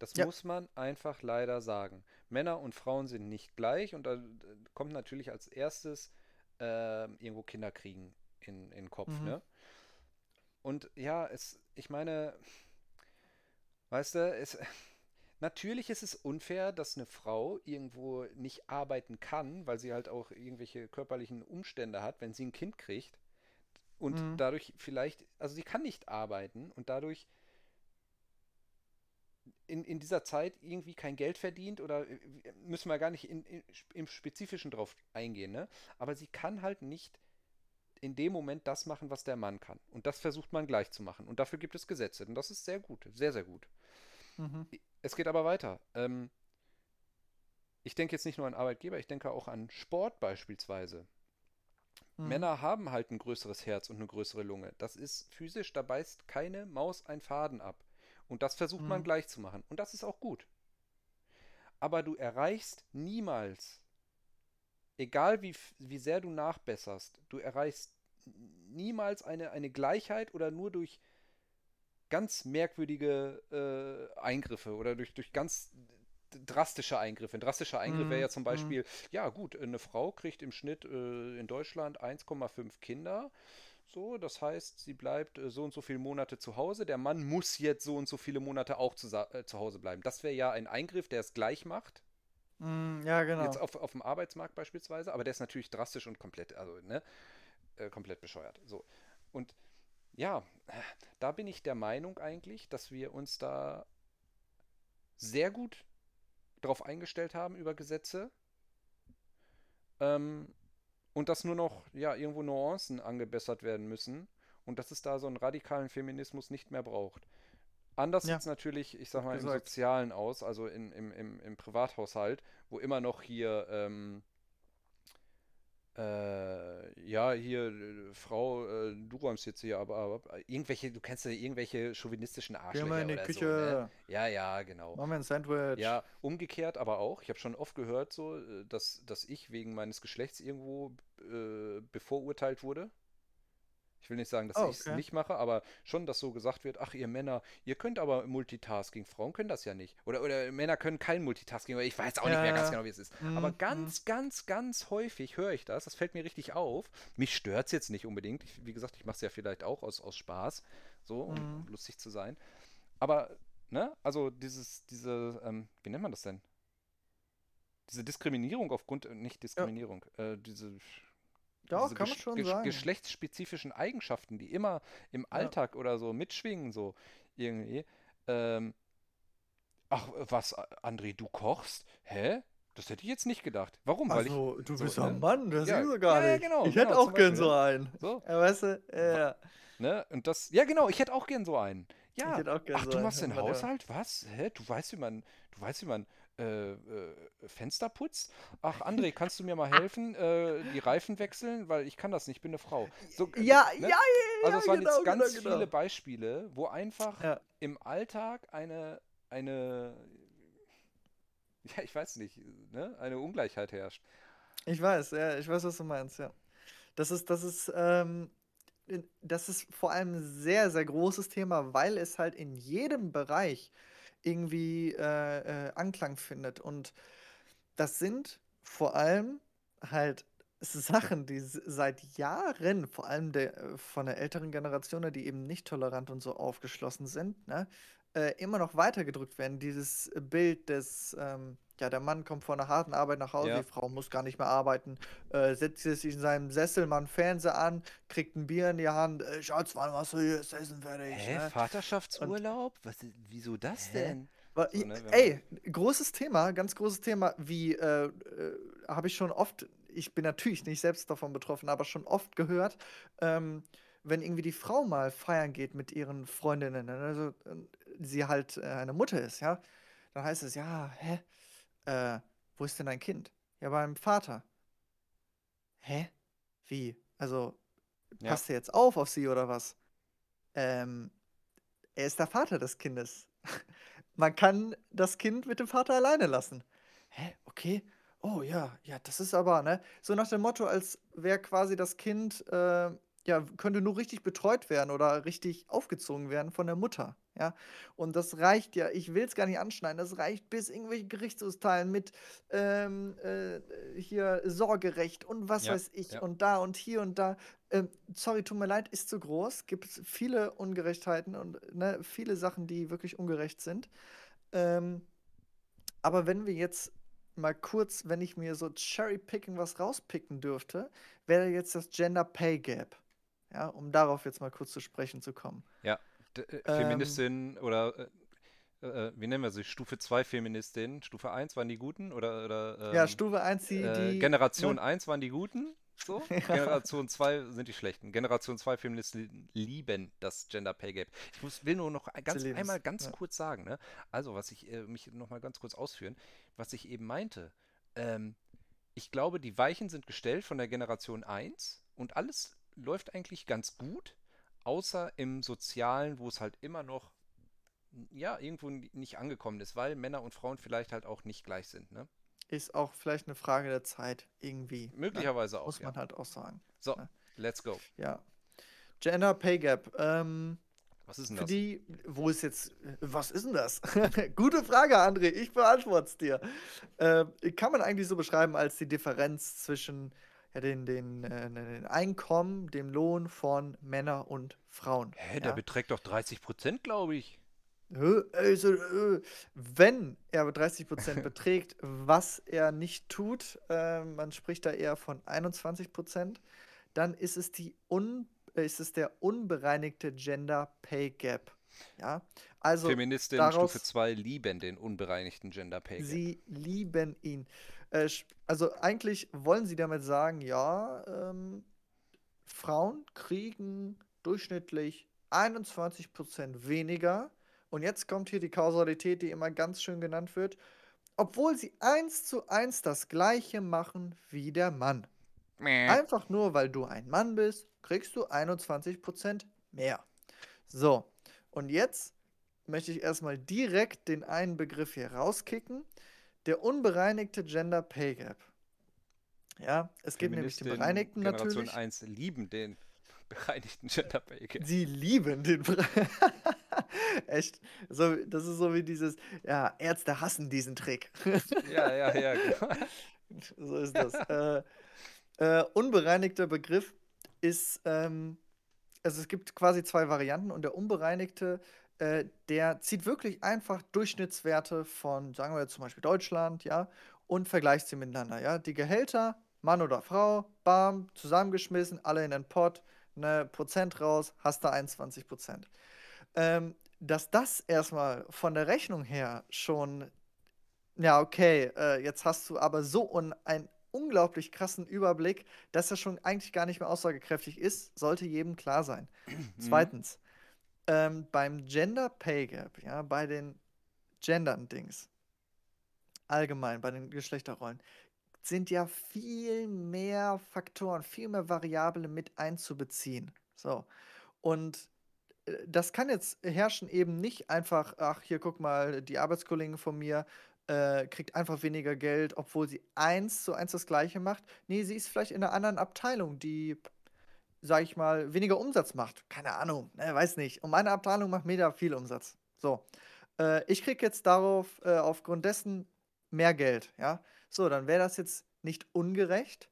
Das Ja. muss man einfach leider sagen. Männer und Frauen sind nicht gleich und da äh, kommt natürlich als erstes ähm, irgendwo Kinder kriegen in, in den Kopf, Mhm. ne? Und ja, es, ich meine, weißt du, es, natürlich ist es unfair, dass eine Frau irgendwo nicht arbeiten kann, weil sie halt auch irgendwelche körperlichen Umstände hat, wenn sie ein Kind kriegt und Mhm. dadurch vielleicht, also sie kann nicht arbeiten und dadurch in, in dieser Zeit irgendwie kein Geld verdient oder äh, müssen wir gar nicht in, in, im Spezifischen drauf eingehen, ne? Aber sie kann halt nicht in dem Moment das machen, was der Mann kann. Und das versucht man gleich zu machen. Und dafür gibt es Gesetze. Und das ist sehr gut, sehr, sehr gut. Mhm. Es geht aber weiter. Ähm, ich denke jetzt nicht nur an Arbeitgeber, ich denke auch an Sport beispielsweise. Mhm. Männer haben halt ein größeres Herz und eine größere Lunge. Das ist physisch, da beißt keine Maus ein Faden ab. Und das versucht man Mhm. gleich zu machen. Und das ist auch gut. Aber du erreichst niemals, egal wie, wie sehr du nachbesserst, du erreichst niemals eine, eine Gleichheit oder nur durch ganz merkwürdige äh, Eingriffe oder durch, durch ganz d- drastische Eingriffe. Ein drastischer Eingriff wäre Mhm. ja zum Mhm. Beispiel, ja gut, eine Frau kriegt im Schnitt äh, in Deutschland 1,5 Kinder. So, das heißt, sie bleibt äh, so und so viele Monate zu Hause. Der Mann muss jetzt so und so viele Monate auch zu, äh, zu Hause bleiben. Das wäre ja ein Eingriff, der es gleich macht. Mhm. Ja, Jetzt genau. auf, auf dem Arbeitsmarkt beispielsweise, aber der ist natürlich drastisch und komplett, also, ne? äh, komplett bescheuert. So. Und ja, da bin ich der Meinung eigentlich, dass wir uns da sehr gut drauf eingestellt haben über Gesetze. Ähm, und dass nur noch ja irgendwo Nuancen angebessert werden müssen und dass es da so einen radikalen Feminismus nicht mehr braucht. Anders ja. sieht es natürlich, ich sag mal, im Sozialen aus, also in, im, im, im Privathaushalt, wo immer noch hier ähm, äh, ja, hier, äh, Frau, äh, du räumst jetzt hier, aber, aber, irgendwelche, du kennst ja irgendwelche chauvinistischen Arschlöcher Geh mal in die Küche. So, ne? Ja, ja, genau. Machen wir ein Sandwich. Ja, umgekehrt aber auch. Ich habe schon oft gehört, so, äh, dass, dass ich wegen meines Geschlechts irgendwo äh, bevorurteilt wurde. Ich will nicht sagen, dass oh, ich es nicht mache, aber schon, dass so gesagt wird, ach, ihr Männer, ihr könnt aber Multitasking, Frauen können das ja nicht. Oder, oder Männer können kein Multitasking, ich weiß auch ja, nicht mehr ganz genau, wie es ist. Mhm. Aber ganz, ganz, ganz häufig höre ich das, das fällt mir richtig auf. Mich stört es jetzt nicht unbedingt. Ich, wie gesagt, ich mache es ja vielleicht auch aus, aus Spaß, so, um mhm. lustig zu sein. Aber, ne, also dieses, diese, ähm, wie nennt man das denn? Diese Diskriminierung aufgrund, äh, nicht Diskriminierung, ja. äh, diese ja, kann man schon sagen. geschlechtsspezifischen Eigenschaften, die immer im Alltag ja. oder so mitschwingen, so irgendwie. Ähm, ach, was, André, du kochst? Hä? Das hätte ich jetzt nicht gedacht. Warum? Also, Weil ich, du so, bist ne? ein Mann, das ja, ist so gar nicht. Ja, genau, ich genau, hätte auch gern so einen. So. Ja, weißt du, ja. Ne? Und das, ja genau, ich hätte auch gern so einen. Ja. Ich hätte auch gern Ach, so du machst den Haushalt? Was? Hä? Du weißt, wie man, du weißt, wie man äh, äh, Fenster putzt. Ach, André, kannst du mir mal helfen, äh, die Reifen wechseln? Weil ich kann das nicht, ich bin eine Frau. So, ja, ne? ja, ja, Also es waren genau, jetzt ganz genau, genau. viele Beispiele, wo einfach ja. im Alltag eine, eine, ja, ich weiß nicht, ne, eine Ungleichheit herrscht. Ich weiß, ja, ich weiß, was du meinst, ja. Das ist, das ist, ähm, das ist vor allem ein sehr, sehr großes Thema, weil es halt in jedem Bereich irgendwie äh, äh, Anklang findet. Und das sind vor allem halt Sachen, die seit Jahren, vor allem der, äh, von der älteren Generation, die eben nicht tolerant und so aufgeschlossen sind, ne, äh, immer noch weitergedrückt werden. Dieses Bild des, ähm, ja, der Mann kommt von einer harten Arbeit nach Hause, ja. die Frau muss gar nicht mehr arbeiten, äh, setzt sich in seinem Sessel, macht einen Fernseher an, kriegt ein Bier in die Hand, äh, Schatz, wann machst du hier das Essen fertig? Hä, ne? Vaterschaftsurlaub? Was, wieso das Hä? denn? So, ne, ey, großes Thema, ganz großes Thema, wie äh, äh, habe ich schon oft, ich bin natürlich nicht selbst davon betroffen, aber schon oft gehört, ähm, wenn irgendwie die Frau mal feiern geht mit ihren Freundinnen, ne, also äh, sie halt äh, eine Mutter ist, ja, dann heißt es, ja, hä, äh, wo ist denn dein Kind? Ja, beim Vater. Hä? Wie? Also, ja. passt er jetzt auf auf sie oder was? Ähm, er ist der Vater des Kindes. Man kann das Kind mit dem Vater alleine lassen. Hä? Okay. Oh ja, ja, das ist aber, ne? So nach dem Motto, als wäre quasi das Kind äh, ja, könnte nur richtig betreut werden oder richtig aufgezogen werden von der Mutter. Ja, und das reicht ja, ich will es gar nicht anschneiden, das reicht bis irgendwelche Gerichtsurteilen mit ähm, äh, hier Sorgerecht und was ja, weiß ich ja. und da und hier und da. Ähm, sorry, tut mir leid, ist zu groß. Gibt es viele Ungerechtheiten und ne, viele Sachen, die wirklich ungerecht sind. Ähm, aber wenn wir jetzt mal kurz, wenn ich mir so Cherry-Picking was rauspicken dürfte, wäre jetzt das Gender Pay Gap. Ja, um darauf jetzt mal kurz zu sprechen zu kommen. Ja, D äh, Feministin ähm, oder äh, äh, wie nennen wir sie? Stufe 2 Feministin. Stufe 1 waren die Guten oder, oder ähm, Ja, Stufe 1 die, äh, die Generation ne? 1 waren die Guten. So. ja. Generation 2 sind die Schlechten. Generation 2 Feministen lieben das Gender Pay Gap. Ich muss, will nur noch ganz, einmal ganz ja. kurz sagen, ne? Also, was ich äh, mich noch mal ganz kurz ausführen, was ich eben meinte. Ähm, ich glaube, die Weichen sind gestellt von der Generation 1 und alles läuft eigentlich ganz gut, außer im Sozialen, wo es halt immer noch ja, irgendwo nicht angekommen ist, weil Männer und Frauen vielleicht halt auch nicht gleich sind, ne? Ist auch vielleicht eine Frage der Zeit, irgendwie. Ne? Möglicherweise ne? auch. Muss man ja. halt auch sagen. So, ne? let's go. Ja. Gender Pay Gap. Ähm, was ist denn für das? Die, wo ist jetzt, was ist denn das? Gute Frage, André, ich beantworte es dir. Äh, kann man eigentlich so beschreiben als die Differenz zwischen ja, den, den, äh, den Einkommen, dem Lohn von Männern und Frauen. Hä, der beträgt doch 30 Prozent, glaube ich. Also, äh, wenn er 30 Prozent beträgt, was er nicht tut, äh, man spricht da eher von 21 Prozent, dann ist es, die un, äh, ist es der unbereinigte Gender Pay Gap. Ja, also Feministinnen Stufe 2 lieben den unbereinigten Gender Pay Gap. Sie lieben ihn. Äh, also eigentlich wollen sie damit sagen, ja, ähm, Frauen kriegen durchschnittlich 21% weniger. Und jetzt kommt hier die Kausalität, die immer ganz schön genannt wird, obwohl sie eins zu eins das gleiche machen wie der Mann. Mäh. Einfach nur, weil du ein Mann bist, kriegst du 21% mehr. So, und jetzt möchte ich erstmal direkt den einen Begriff hier rauskicken. Der unbereinigte Gender Pay Gap. Ja, es gibt nämlich den bereinigten Generation natürlich. Generation 1 lieben den bereinigten Gender Pay Gap. Sie lieben den Echt? So, das ist so wie dieses, ja, Ärzte hassen diesen Trick. ja, ja, ja, genau. So ist das. äh, äh, unbereinigter Begriff ist, ähm, also es gibt quasi zwei Varianten und der unbereinigte, äh, der zieht wirklich einfach Durchschnittswerte von, sagen wir jetzt zum Beispiel Deutschland, ja, und vergleicht sie miteinander, ja. Die Gehälter, Mann oder Frau, bam, zusammengeschmissen, alle in den Pot, ne, Prozent raus, hast da 21 Prozent. Ähm, dass das erstmal von der Rechnung her schon, ja, okay, äh, jetzt hast du aber so un einen unglaublich krassen Überblick, dass er schon eigentlich gar nicht mehr aussagekräftig ist, sollte jedem klar sein. Mhm. Zweitens, ähm, beim Gender Pay Gap, ja, bei den Gendern-Dings, allgemein bei den Geschlechterrollen, sind ja viel mehr Faktoren, viel mehr Variablen mit einzubeziehen. So. Und äh, das kann jetzt herrschen eben nicht einfach, ach, hier guck mal, die Arbeitskollegin von mir äh, kriegt einfach weniger Geld, obwohl sie eins zu eins das Gleiche macht. Nee, sie ist vielleicht in einer anderen Abteilung, die, sag ich mal, weniger Umsatz macht. Keine Ahnung, ne, weiß nicht. Und meine Abteilung macht mega viel Umsatz. So. Äh, ich krieg jetzt darauf, äh, aufgrund dessen mehr Geld, ja. So, dann wäre das jetzt nicht ungerecht,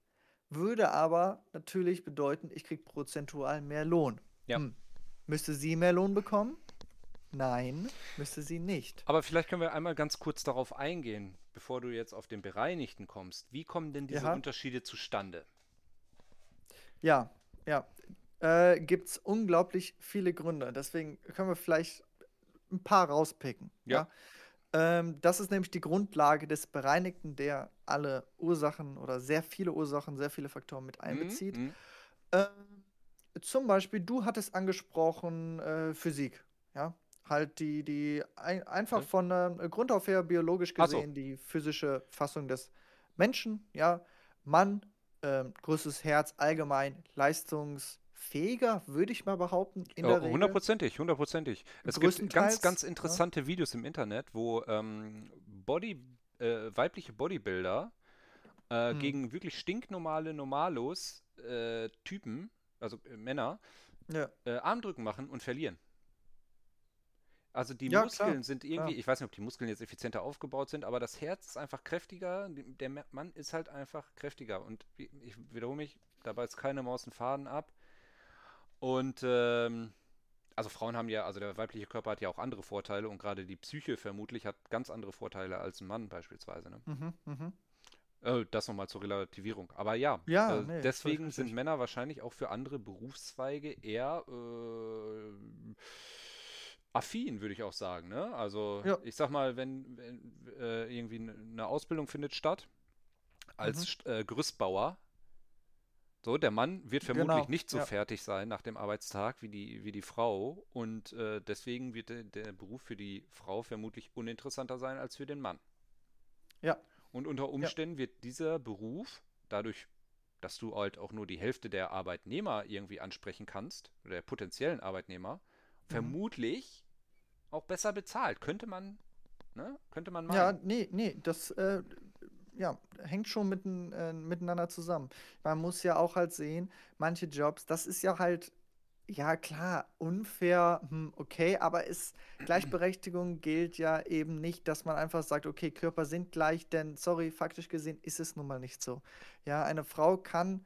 würde aber natürlich bedeuten, ich krieg prozentual mehr Lohn. Ja. Hm. Müsste sie mehr Lohn bekommen? Nein, müsste sie nicht. Aber vielleicht können wir einmal ganz kurz darauf eingehen, bevor du jetzt auf den Bereinigten kommst. Wie kommen denn diese ja. Unterschiede zustande? Ja, ja. Äh, Gibt es unglaublich viele Gründe. Deswegen können wir vielleicht ein paar rauspicken. Ja. ja? Ähm, das ist nämlich die Grundlage des Bereinigten, der alle Ursachen oder sehr viele Ursachen, sehr viele Faktoren mit einbezieht. Mhm. Ähm, zum Beispiel, du hattest angesprochen äh, Physik. Ja, halt die, die ein, einfach von äh, Grund auf her biologisch gesehen so. die physische Fassung des Menschen, ja, Mann, äh, größtes Herz, allgemein leistungsfähiger, würde ich mal behaupten, in der Regel. Hundertprozentig, hundertprozentig. Es gibt ganz, ganz interessante ja. Videos im Internet, wo ähm, Body, äh, weibliche Bodybuilder äh, hm. gegen wirklich stinknormale Normalos äh, Typen, also äh, Männer, ja. Armdrücken machen und verlieren. Also die ja, Muskeln klar, sind irgendwie, klar. ich weiß nicht, ob die Muskeln jetzt effizienter aufgebaut sind, aber das Herz ist einfach kräftiger. Der Mann ist halt einfach kräftiger. Und ich wiederhole mich, dabei ist keine Maus ein Faden ab. Und ähm, also Frauen haben ja, also der weibliche Körper hat ja auch andere Vorteile und gerade die Psyche vermutlich hat ganz andere Vorteile als ein Mann beispielsweise. Ne? Mhm, mh. äh, das nochmal zur Relativierung. Aber ja, ja äh, nee, deswegen sind Männer wahrscheinlich auch für andere Berufszweige eher äh, affin, würde ich auch sagen. Ne? Also ja. ich sag mal, wenn, wenn äh, irgendwie eine Ausbildung findet statt als mhm. äh, Gerüstbauer, so, der Mann wird vermutlich genau. nicht so ja. fertig sein nach dem Arbeitstag wie die, wie die Frau und äh, deswegen wird der, der, Beruf für die Frau vermutlich uninteressanter sein als für den Mann. Ja. Und unter Umständen ja. wird dieser Beruf dadurch, dass du halt auch nur die Hälfte der Arbeitnehmer irgendwie ansprechen kannst, oder der potenziellen Arbeitnehmer. Vermutlich auch besser bezahlt. Könnte man, ne? Könnte man mal. Ja, nee, nee, das äh, ja, hängt schon mitten, äh, miteinander zusammen. Man muss ja auch halt sehen, manche Jobs, das ist ja halt, ja klar, unfair, hm, okay, aber ist, Gleichberechtigung gilt ja eben nicht, dass man einfach sagt, okay, Körper sind gleich, denn, sorry, faktisch gesehen ist es nun mal nicht so. Ja, eine Frau kann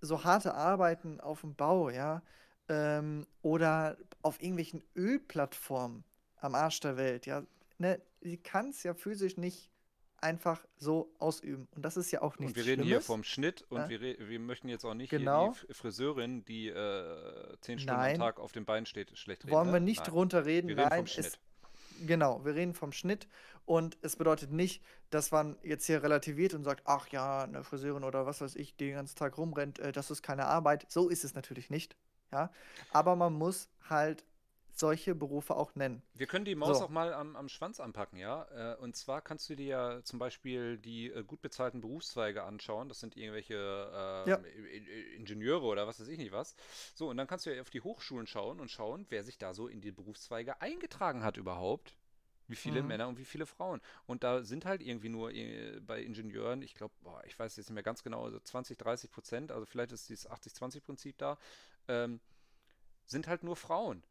so harte Arbeiten auf dem Bau, ja, ähm, oder auf irgendwelchen Ölplattformen am Arsch der Welt, ja, ne, sie kann es ja physisch nicht einfach so ausüben. Und das ist ja auch nichts Und wir reden Schlimmes. hier vom Schnitt und Ja. wir, re- wir möchten jetzt auch nicht Genau. die Friseurin, die äh, zehn Stunden Nein. am Tag auf dem Bein steht, schlecht reden. Wollen ne? wir nicht Nein. drunter reden. Wir reden Nein, vom es, Schnitt. Genau, wir reden vom Schnitt und es bedeutet nicht, dass man jetzt hier relativiert und sagt, ach ja, eine Friseurin oder was weiß ich, die den ganzen Tag rumrennt, äh, das ist keine Arbeit. So ist es natürlich nicht, ja. Aber man muss halt solche Berufe auch nennen. Wir können die Maus So. auch mal am, am Schwanz anpacken, ja. Äh, und zwar kannst du dir ja zum Beispiel die äh, gut bezahlten Berufszweige anschauen. Das sind irgendwelche ähm, Ja. Ingenieure oder was weiß ich nicht was. So, und dann kannst du ja auf die Hochschulen schauen und schauen, wer sich da so in die Berufszweige eingetragen hat überhaupt. Wie viele Mhm. Männer und wie viele Frauen. Und da sind halt irgendwie nur äh, bei Ingenieuren, ich glaube, ich weiß jetzt nicht mehr ganz genau, also 20, 30 Prozent, also vielleicht ist dieses 80-20-Prinzip da, ähm, sind halt nur Frauen.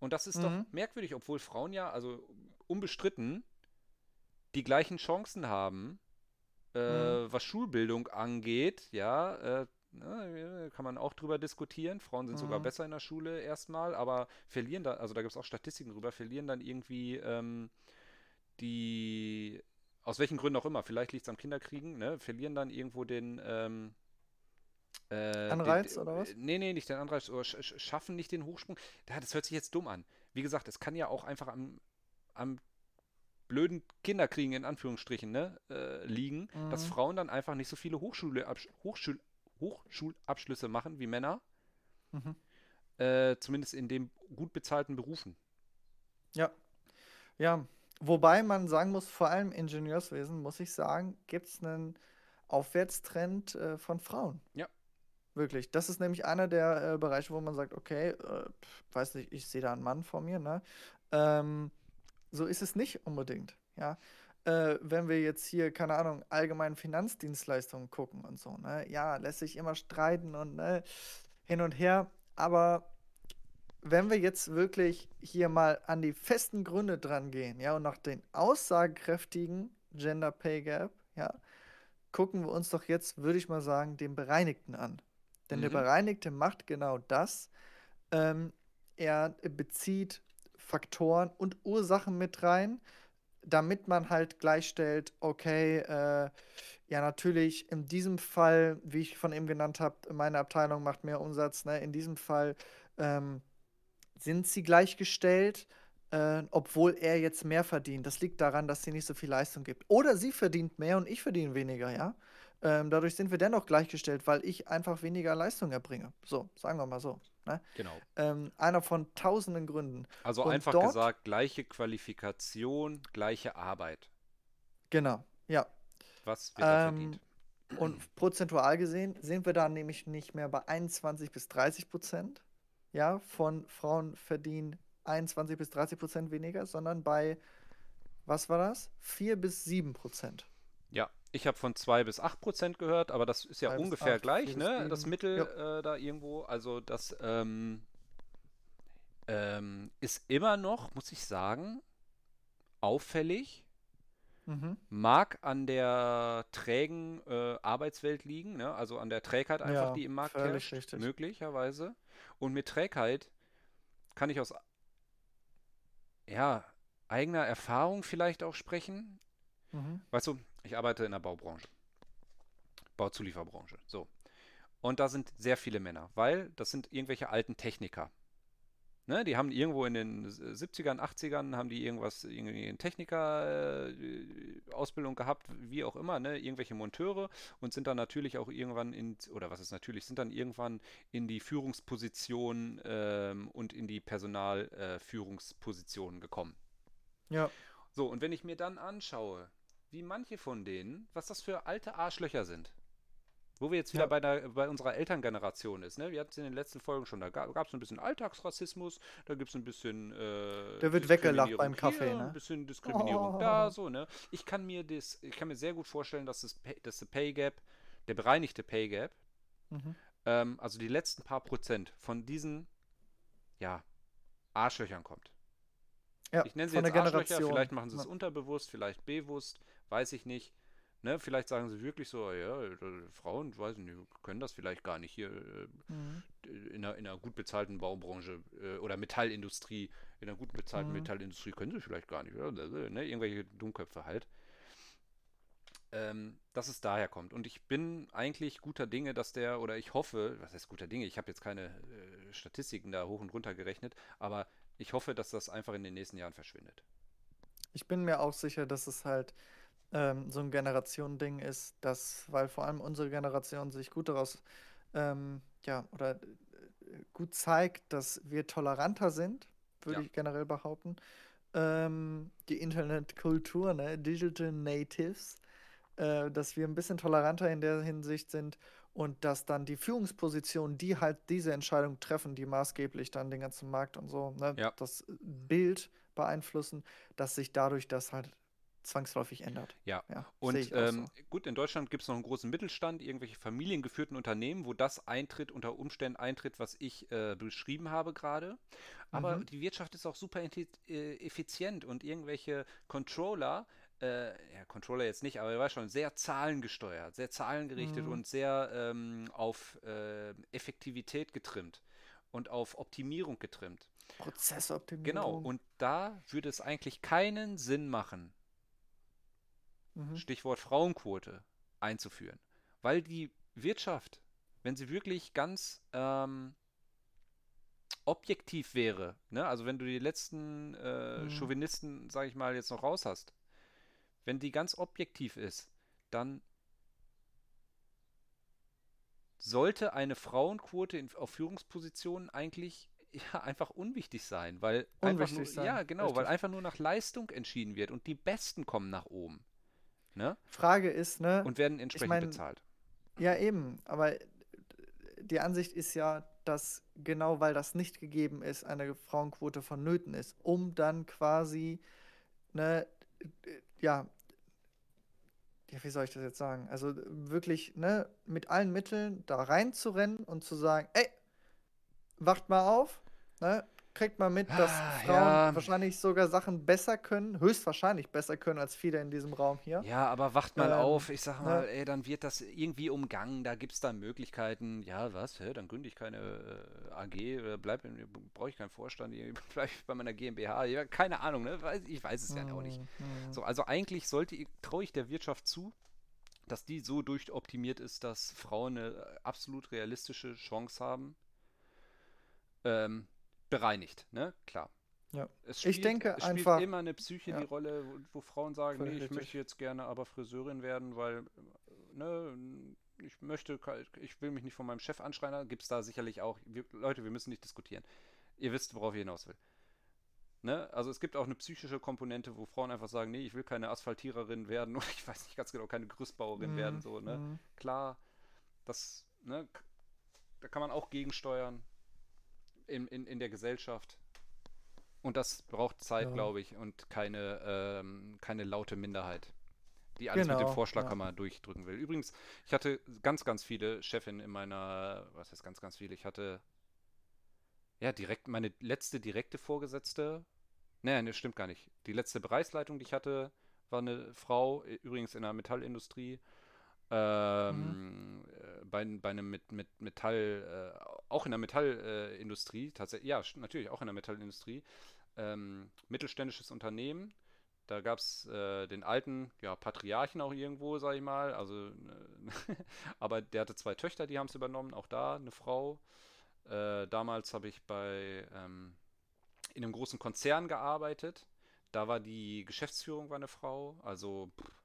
Und das ist doch Mhm. merkwürdig, obwohl Frauen ja, also unbestritten, die gleichen Chancen haben, äh, Mhm. was Schulbildung angeht, ja, äh, ne, kann man auch drüber diskutieren. Frauen sind sogar Mhm. besser in der Schule erstmal, aber verlieren da, also da gibt es auch Statistiken drüber, verlieren dann irgendwie ähm, die, aus welchen Gründen auch immer, vielleicht liegt es am Kinderkriegen, ne, verlieren dann irgendwo den, ähm, äh, Anreiz den- oder was? äh, Nee, nee, nicht den Anreiz, oder sch sch- schaffen nicht den Hochsprung. Ja, das hört sich jetzt dumm an. Wie gesagt, es kann ja auch einfach am, am blöden Kinderkriegen in Anführungsstrichen ne, äh, liegen, dass Mhm. Frauen dann einfach nicht so viele Hochschule, Hochschul, Hochschulabschlüsse machen wie Männer, Mhm. äh, zumindest in den gut bezahlten Berufen. Ja. Ja, wobei man sagen muss, vor allem im Ingenieurswesen, muss ich sagen, gibt es einen Aufwärtstrend äh, von Frauen. Ja. Wirklich. Das ist nämlich einer der äh, Bereiche, wo man sagt, okay, äh, weiß nicht, ich sehe da einen Mann vor mir, ne? Ähm, so ist es nicht unbedingt, ja. Äh, wenn wir jetzt hier, keine Ahnung, allgemeine Finanzdienstleistungen gucken und so, ne? Ja, lässt sich immer streiten und ne, hin und her, aber wenn wir jetzt wirklich hier mal an die festen Gründe dran gehen, ja, und nach den aussagekräftigen Gender Pay Gap, ja, gucken wir uns doch jetzt, würde ich mal sagen, den Bereinigten an. Denn der Mhm. Bereinigte macht genau das. Ähm, er bezieht Faktoren und Ursachen mit rein, damit man halt gleichstellt, okay, äh, ja, natürlich in diesem Fall, wie ich von eben genannt habe, meine Abteilung macht mehr Umsatz, ne? In diesem Fall ähm, sind sie gleichgestellt, äh, obwohl er jetzt mehr verdient. Das liegt daran, dass sie nicht so viel Leistung gibt. Oder sie verdient mehr und ich verdiene weniger, ja. Ähm, dadurch sind wir dennoch gleichgestellt, weil ich einfach weniger Leistung erbringe. So, sagen wir mal so. Ne? Genau. Ähm, einer von tausenden Gründen. Also Und einfach dort- gesagt, gleiche Qualifikation, gleiche Arbeit. Genau, ja. Was wird da Ähm, verdient? Und prozentual gesehen sind wir da nämlich nicht mehr bei 21 bis 30 Prozent. Ja, von Frauen verdienen 21 bis 30 Prozent weniger, sondern bei, was war das? 4 bis 7 Prozent. Ja, ich habe von 2 bis 8 Prozent gehört, aber das ist ja Zwei ungefähr acht, gleich, ne? Das. Mittel Ja. äh, da irgendwo. Also das ähm, ähm, ist immer noch, muss ich sagen, auffällig. Mhm. Mag an der trägen äh, Arbeitswelt liegen, ne? Also an der Trägheit einfach, Ja, die im Markt herrscht, möglicherweise. Und mit Trägheit kann ich aus ja, eigener Erfahrung vielleicht auch sprechen. Mhm. Weißt du, ich arbeite in der Baubranche. Bauzulieferbranche. So. Und da sind sehr viele Männer, weil das sind irgendwelche alten Techniker. Ne, die haben irgendwo in den 70ern, 80ern, haben die irgendwas, irgendwie in Techniker-Ausbildung gehabt, wie auch immer, ne, irgendwelche Monteure und sind dann natürlich auch irgendwann in, oder was ist natürlich, sind dann irgendwann in die Führungsposition ähm, und in die Personalführungspositionen gekommen. Ja. So, und wenn ich mir dann anschaue, wie manche von denen, was das für alte Arschlöcher sind, wo wir jetzt wieder Ja. bei, der, bei unserer Elterngeneration ist, ne? Wir hatten es in den letzten Folgen schon, da gab es ein bisschen Alltagsrassismus, da gibt es ein bisschen äh, Der wird weggelacht beim Kaffee, ne? ein bisschen Diskriminierung da, Oh. so, ne? Ich kann mir das, ich kann mir sehr gut vorstellen, dass das, Pay, dass der Pay Gap, der bereinigte Pay Gap, Mhm. ähm, also die letzten paar Prozent von diesen, ja, Arschlöchern kommt. Ja, Ich nenne sie jetzt Arschlöcher, Generation. vielleicht machen sie es Ja. unterbewusst, vielleicht bewusst, weiß ich nicht. Ne, vielleicht sagen sie wirklich so, ja, äh, Frauen, weiß ich nicht, können das vielleicht gar nicht hier äh, Mhm. in einer, in einer gut bezahlten Baubranche äh, oder Metallindustrie, in einer gut bezahlten Mhm. Metallindustrie können sie vielleicht gar nicht, oder? Ne, irgendwelche Dummköpfe halt. ähm, dass es daher kommt. Und ich bin eigentlich guter Dinge, dass der, oder ich hoffe, was heißt guter Dinge, ich habe jetzt keine äh, Statistiken da hoch und runter gerechnet, aber ich hoffe, dass das einfach in den nächsten Jahren verschwindet. Ich bin mir auch sicher, dass es halt ähm, so ein Generationending ist, dass, weil vor allem unsere Generation sich gut daraus, ähm, ja, oder äh, gut zeigt, dass wir toleranter sind, würde Ja. ich generell behaupten. Ähm, die Internetkultur, ne, Digital Natives, äh, dass wir ein bisschen toleranter in der Hinsicht sind und dass dann die Führungspositionen, die halt diese Entscheidung treffen, die maßgeblich dann den ganzen Markt und so, ne, Ja. das Bild beeinflussen, dass sich dadurch das halt zwangsläufig ändert. Ja, Ja, und ähm, so. gut, in Deutschland gibt es noch einen großen Mittelstand, irgendwelche familiengeführten Unternehmen, wo das eintritt, unter Umständen eintritt, was ich äh, beschrieben habe gerade. Aber Mhm. die Wirtschaft ist auch super äh, effizient und irgendwelche Controller, äh, ja, Controller jetzt nicht, aber er war schon sehr zahlengesteuert, sehr zahlengerichtet Mhm. und sehr ähm, auf äh, Effektivität getrimmt und auf Optimierung getrimmt. Genau, Prozessoptimierung. und da würde es eigentlich keinen Sinn machen, Mhm. Stichwort Frauenquote, einzuführen. Weil die Wirtschaft, wenn sie wirklich ganz ähm, objektiv wäre, ne? also wenn du die letzten äh, Mhm. Chauvinisten, sage ich mal, jetzt noch raus hast, wenn die ganz objektiv ist, dann sollte eine Frauenquote in, auf Führungspositionen eigentlich ja, einfach unwichtig sein, weil einfach nur, Unwichtig sein, ja genau, weil richtig. einfach nur nach Leistung entschieden wird und die Besten kommen nach oben, ne? Frage ist, ne, Und werden entsprechend mein, bezahlt. ja eben, aber die Ansicht ist ja, dass genau weil das nicht gegeben ist, eine Frauenquote vonnöten ist, um dann quasi, ne, ja, ja, wie soll ich das jetzt sagen? Also wirklich, ne, mit allen Mitteln da reinzurennen und zu sagen, ey, wacht mal auf, ne, kriegt mal mit, dass Ah, Frauen ja. wahrscheinlich sogar Sachen besser können, höchstwahrscheinlich besser können als viele in diesem Raum hier. Ja, aber wacht mal Ähm, auf, ich sag mal, ne? ey, dann wird das irgendwie umgangen, da gibt es dann Möglichkeiten. Ja, was? Hä, dann gründe ich keine äh, AG, oder bleib brauche ich keinen Vorstand, irgendwie bleib ich bei meiner GmbH. Ja, keine Ahnung, ne? Ich weiß es ja auch nicht. Mhm. So, also eigentlich sollte, traue ich der Wirtschaft zu, dass die so durchoptimiert ist, dass Frauen eine absolut realistische Chance haben. Ähm, bereinigt, ne? Klar. Ja. Es Ich spielt, denke es spielt einfach- immer eine Psyche ja. die Rolle, wo, wo Frauen sagen, Völlig nee, ich richtig. möchte jetzt gerne aber Friseurin werden, weil, ne, ich möchte, ich will mich nicht von meinem Chef anschreien, da gibt es da sicherlich auch, wir, Leute, wir müssen nicht diskutieren. Ihr wisst, worauf ich hinaus will. Ne? Also es gibt auch eine psychische Komponente, wo Frauen einfach sagen, nee, ich will keine Asphaltiererin werden oder ich weiß nicht ganz genau, keine Gerüstbauerin Mhm, werden, so, ne? mhm. Klar, das, ne, da kann man auch gegensteuern in, in, in der Gesellschaft. Und das braucht Zeit, Ja. glaube ich, und keine, ähm, keine laute Minderheit, die alles mit dem Genau, Vorschlaghammer ja. durchdrücken will. Übrigens, ich hatte ganz, ganz viele Chefinnen in meiner, was heißt ganz, ganz viele? Ich hatte, ja, direkt, meine letzte direkte Vorgesetzte, nee, ne, stimmt gar nicht. Die letzte Bereichsleitung, die ich hatte, war eine Frau, übrigens in der Metallindustrie. Ähm, äh, bei, bei einem mit, mit Metall, äh, auch in der Metallindustrie, tatsächlich, ja, natürlich auch in der Metallindustrie, ähm, mittelständisches Unternehmen. Da gab es äh, den alten, ja, Patriarchen auch irgendwo, sag ich mal. Also, ne, aber der hatte zwei Töchter, die haben es übernommen, auch da eine Frau. Äh, damals habe ich bei ähm, in einem großen Konzern gearbeitet. Da war die Geschäftsführung war eine Frau. Also, pff,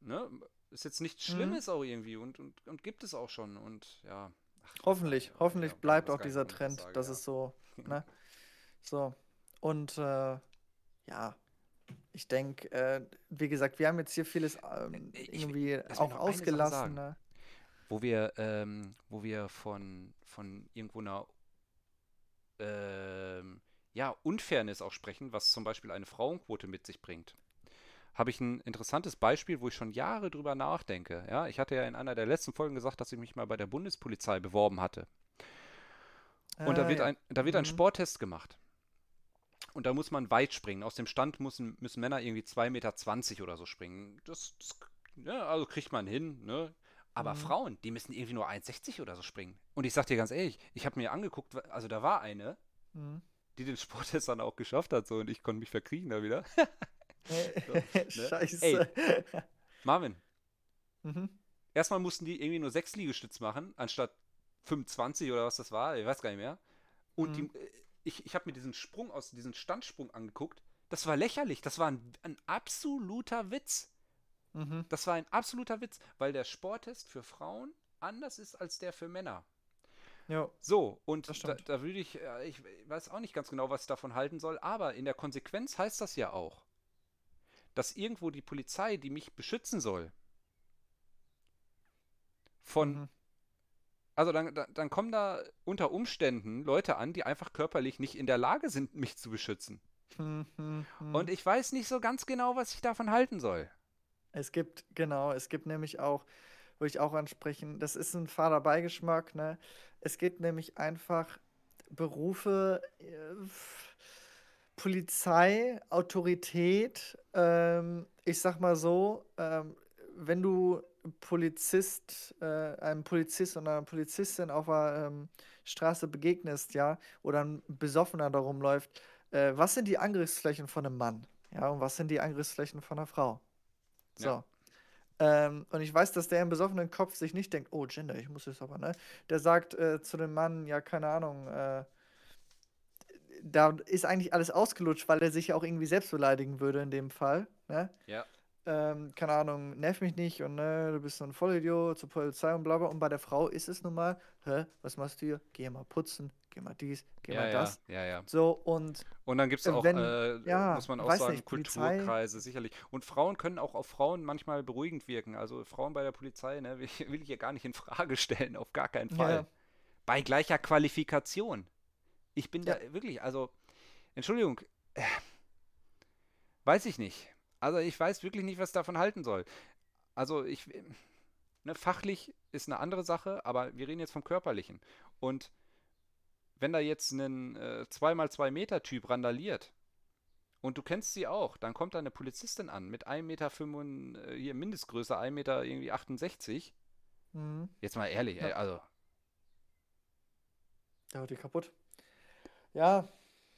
ne, ist jetzt nichts Mhm. Schlimmes auch irgendwie und, und, und gibt es auch schon. Und ja. ach, Hoffentlich, ja, hoffentlich ja, bleibt auch dieser ich Trend, sage, dass ja. es so, ne? So. Und äh, ja, ich denke, äh, wie gesagt, wir haben jetzt hier vieles ähm, Ich- irgendwie mich auch ausgelassen. Ne? Wo wir, ähm, wo wir von, von irgendwo einer ähm, ja, Unfairness auch sprechen, was zum Beispiel eine Frauenquote mit sich bringt. Habe ich ein interessantes Beispiel, wo ich schon Jahre drüber nachdenke. Ja, ich hatte ja in einer der letzten Folgen gesagt, dass ich mich mal bei der Bundespolizei beworben hatte. Und da Ah, wird ja. ein, da wird ein Mhm. Sporttest gemacht. Und da muss man weit springen. Aus dem Stand müssen, müssen Männer irgendwie 2,20 Meter oder so springen. Das, das ja, also kriegt man hin, ne? Aber Mhm. Frauen, die müssen irgendwie nur 1,60 oder so springen. Und ich sag dir ganz ehrlich, ich habe mir angeguckt, also da war eine, Mhm. die den Sporttest dann auch geschafft hat, so und ich konnte mich verkriegen da wieder. ne? Scheiße. Ey. Marvin, Mhm. erstmal mussten die irgendwie nur sechs Liegestütz machen, anstatt 25 oder was das war, ich weiß gar nicht mehr. Und Mhm. die, äh, ich, ich habe mir diesen Sprung aus, diesen Standsprung angeguckt. Das war lächerlich, das war ein, ein absoluter Witz. Mhm. Das war ein absoluter Witz, weil der Sporttest für Frauen anders ist als der für Männer. Ja. So, und da, da würde ich, äh, ich weiß auch nicht ganz genau, was ich davon halten soll, aber in der Konsequenz heißt das ja auch, dass irgendwo die Polizei, die mich beschützen soll, von, Mhm. also dann, dann, dann kommen da unter Umständen Leute an, die einfach körperlich nicht in der Lage sind, mich zu beschützen. Mhm. Mhm. Und ich weiß nicht so ganz genau, was ich davon halten soll. Es gibt, genau, es gibt nämlich auch, würde ich auch ansprechen, das ist ein fader Beigeschmack, ne? Es gibt nämlich einfach Berufe, äh, Polizei, Autorität, ähm, ich sag mal so, ähm, wenn du Polizist, äh, einem Polizist oder einer Polizistin auf der ähm, Straße begegnest, ja, oder ein Besoffener da rumläuft, äh, was sind die Angriffsflächen von einem Mann? Ja, und was sind die Angriffsflächen von einer Frau? So. Ja. Ähm, und ich weiß, dass der im besoffenen Kopf sich nicht denkt, oh, Gender, ich muss jetzt aber, ne? Der sagt äh, zu dem Mann, ja, keine Ahnung, äh, da ist eigentlich alles ausgelutscht, weil er sich ja auch irgendwie selbst beleidigen würde in dem Fall, ne? Ja. Ähm, keine Ahnung, nerv mich nicht und ne, du bist so ein Vollidiot zur Polizei und bla bla. Und bei der Frau ist es nun mal, hä, was machst du hier? Geh mal putzen, geh mal dies, geh Ja, mal ja, das. ja, ja. So, und Und dann gibt es Äh, auch, wenn- äh, ja, muss man auch sagen, nicht, Polizei- Kulturkreise, sicherlich. Und Frauen können auch auf Frauen manchmal beruhigend wirken. Also Frauen bei der Polizei, ne, will, ich hier gar nicht in Frage stellen, auf gar keinen Fall. Ja. Bei gleicher Qualifikation. Ich bin Ja. da wirklich, also, Entschuldigung, äh, weiß ich nicht. Also ich weiß wirklich nicht, was ich davon halten soll. Also ich, ne, fachlich ist eine andere Sache, aber wir reden jetzt vom Körperlichen. Und wenn da jetzt ein äh, 2x2 Meter Typ randaliert und du kennst sie auch, dann kommt da eine Polizistin an mit 1,5 Meter, äh, hier Mindestgröße 1 Meter irgendwie 68. mhm, Jetzt mal ehrlich, Ja. ey, also, der haut die kaputt. Ja,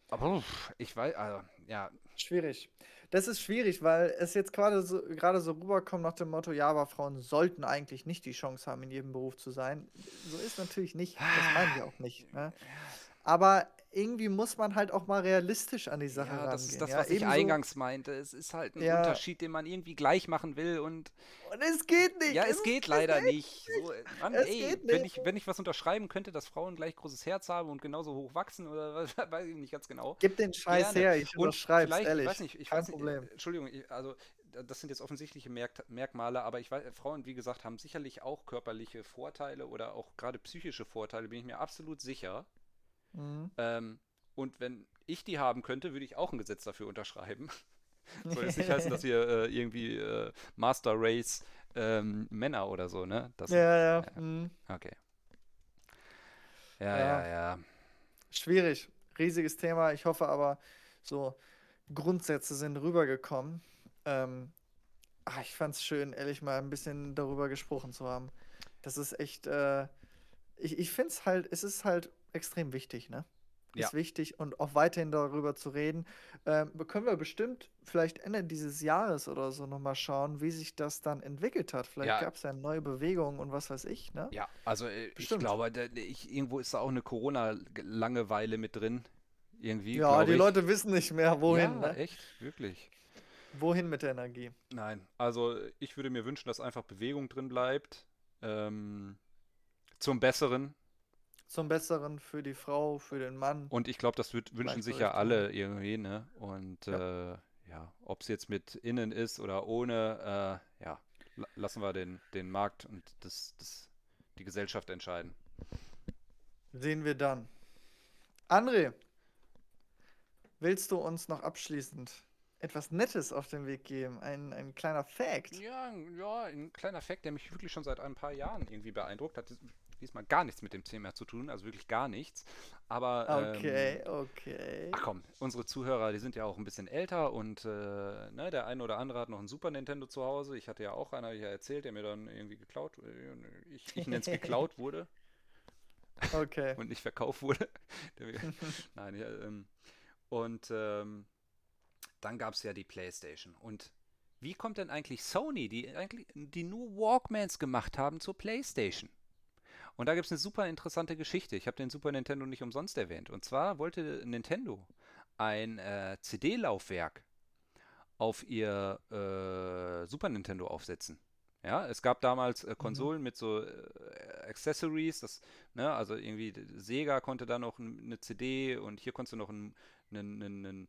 aber ich weiß, also, ja, Schwierig. Das ist schwierig, weil es jetzt gerade so, gerade so rüberkommt nach dem Motto, ja, aber Frauen sollten eigentlich nicht die Chance haben, in jedem Beruf zu sein. So ist natürlich nicht. Das meinen wir auch nicht. Ne? Aber irgendwie muss man halt auch mal realistisch an die Sache ja, rangehen. das ist das, ja? was ich eingangs meinte. Es ist halt ein Ja. Unterschied, den man irgendwie gleich machen will und Und es geht nicht. ja, es geht leider nicht. So, äh, Mann, Es ey, geht wenn nicht. ich, wenn ich was unterschreiben könnte, dass Frauen gleich großes Herz haben und genauso hoch wachsen oder was, weiß ich nicht ganz genau. Gib den Scheiß Gerne. her, ich vielleicht, ehrlich. ich weiß nicht, ich Kein weiß nicht, Problem. äh, Entschuldigung, also da- das sind jetzt offensichtliche Merk Merkmale, aber ich weiß, Frauen, wie gesagt, haben sicherlich auch körperliche Vorteile oder auch gerade psychische Vorteile, bin ich mir absolut sicher. Mhm. Ähm, und wenn ich die haben könnte, würde ich auch ein Gesetz dafür unterschreiben. Soll jetzt nicht heißen, dass wir äh, irgendwie äh, Master Race ähm, Männer oder so, ne? Das, Ja, ja. Mhm. Okay. Ja, Ja. ja, ja. Schwierig. Riesiges Thema. Ich hoffe aber, so Grundsätze sind rübergekommen. Ähm, ach, ich fand es schön, ehrlich mal ein bisschen darüber gesprochen zu haben. Das ist echt, äh, ich, ich finde es halt, es ist halt extrem wichtig, ne? Ja. Ist wichtig und auch weiterhin darüber zu reden. Ähm, können wir bestimmt vielleicht Ende dieses Jahres oder so nochmal schauen, wie sich das dann entwickelt hat. Vielleicht Ja. gab es ja neue Bewegungen und was weiß ich, ne? Ja, also äh, ich glaube, da, ich, irgendwo ist da auch eine Corona-Langeweile mit drin. Irgendwie. Ja, die ich. Leute wissen nicht mehr, wohin, Ja, ne? echt, wirklich. Wohin mit der Energie? Nein, also ich würde mir wünschen, dass einfach Bewegung drin bleibt. Ähm, zum Besseren. Zum Besseren für die Frau, für den Mann. Und ich glaube, das würd, wünschen sich ja alle irgendwie, ne? Und Ja. äh, ja, ob es jetzt mit innen ist oder ohne, äh, ja, la- lassen wir den, den Markt und das, das, die Gesellschaft entscheiden. Sehen wir dann. André, willst du uns noch abschließend etwas Nettes auf den Weg geben? Ein, ein kleiner Fact. Ja, ja, ein kleiner Fakt, der mich wirklich schon seit ein paar Jahren irgendwie beeindruckt hat. Diesmal gar nichts mit dem Thema zu tun, also wirklich gar nichts. Aber Okay, ähm, okay. ach komm, unsere Zuhörer, die sind ja auch ein bisschen älter und äh, ne, der eine oder andere hat noch ein Super Nintendo zu Hause. Ich hatte ja auch einen, habe ich ja erzählt, der mir dann irgendwie geklaut, äh, ich, ich nenne es geklaut wurde Okay. und nicht verkauft wurde. Nein, ja, ähm, und ähm, dann gab es ja die PlayStation. Und wie kommt denn eigentlich Sony, die eigentlich die nur Walkmans gemacht haben, zur PlayStation? Und da gibt es eine super interessante Geschichte. Ich habe den Super Nintendo nicht umsonst erwähnt. Und zwar wollte Nintendo ein äh, CD-Laufwerk auf ihr äh, Super Nintendo aufsetzen. Ja, es gab damals äh, mhm. Konsolen mhm. mit so äh, Accessories, das, ne, also irgendwie Sega konnte da noch eine CD und hier konntest du noch ein, ein, ein,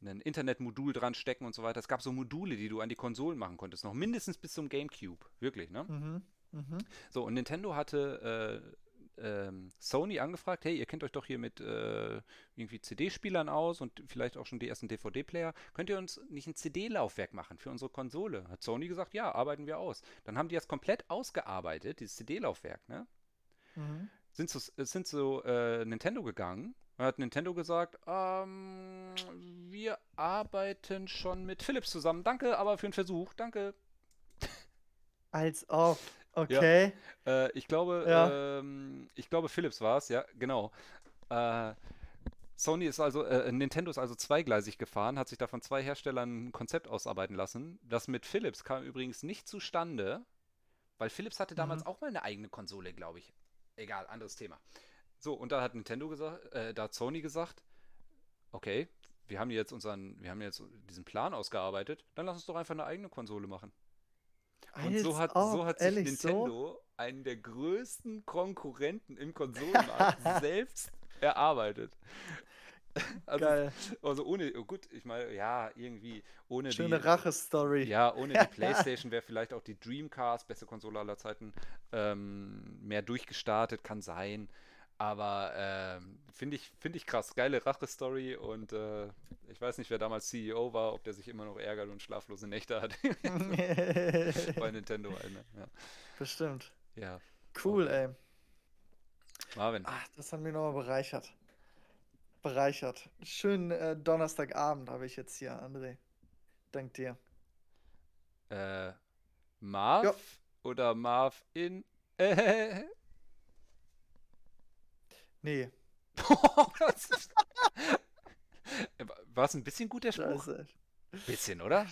ein Internetmodul dran stecken und so weiter. Es gab so Module, die du an die Konsolen machen konntest, noch mindestens bis zum GameCube, wirklich, ne? Mhm. Mhm. So, und Nintendo hatte äh, ähm, Sony angefragt, hey, ihr kennt euch doch hier mit äh, irgendwie CD-Spielern aus und vielleicht auch schon die ersten DVD-Player. Könnt ihr uns nicht ein CD-Laufwerk machen für unsere Konsole? Hat Sony gesagt, ja, arbeiten wir aus. Dann haben die das komplett ausgearbeitet, dieses CD-Laufwerk, ne? Mhm. Sind zu, sind zu äh, Nintendo gegangen und hat Nintendo gesagt, ähm, wir arbeiten schon mit Philips zusammen. Danke, aber für den Versuch, danke. Als ob. Okay. Ja. Äh, ich glaube, ja. ähm, ich glaube, Philips war es, ja, genau. Äh, Sony ist also, äh, Nintendo ist also zweigleisig gefahren, hat sich da von zwei Herstellern ein Konzept ausarbeiten lassen. Das mit Philips kam übrigens nicht zustande, weil Philips hatte damals mhm. auch mal eine eigene Konsole, glaube ich. Egal, anderes Thema. So, und da hat Nintendo gesagt, äh, da hat Sony gesagt, okay, wir haben jetzt unseren, wir haben jetzt diesen Plan ausgearbeitet, dann lass uns doch einfach eine eigene Konsole machen. Und so hat, so hat sich Nintendo so? einen der größten Konkurrenten im Konsolenmarkt selbst erarbeitet. Also. Also ohne, oh gut, ich meine, ja, irgendwie ohne Schöne Rache-Story. Ja, ohne die Playstation wäre vielleicht auch die Dreamcast, beste Konsole aller Zeiten, ähm, mehr durchgestartet, kann sein. Aber äh, finde ich, find ich krass. Geile Rache-Story und äh, ich weiß nicht, wer damals CEO war, ob der sich immer noch ärgert und schlaflose Nächte hat. Bei Nintendo eine. Ja. Bestimmt. Ja. Cool, okay. ey. Marvin. Ach, das hat mich nochmal bereichert. Bereichert. Schönen äh, Donnerstagabend habe ich jetzt hier, André. Dank dir. Äh, Marv jo. oder Marv in. Nee. War es ein bisschen gut, der Spruch? Bisschen, oder?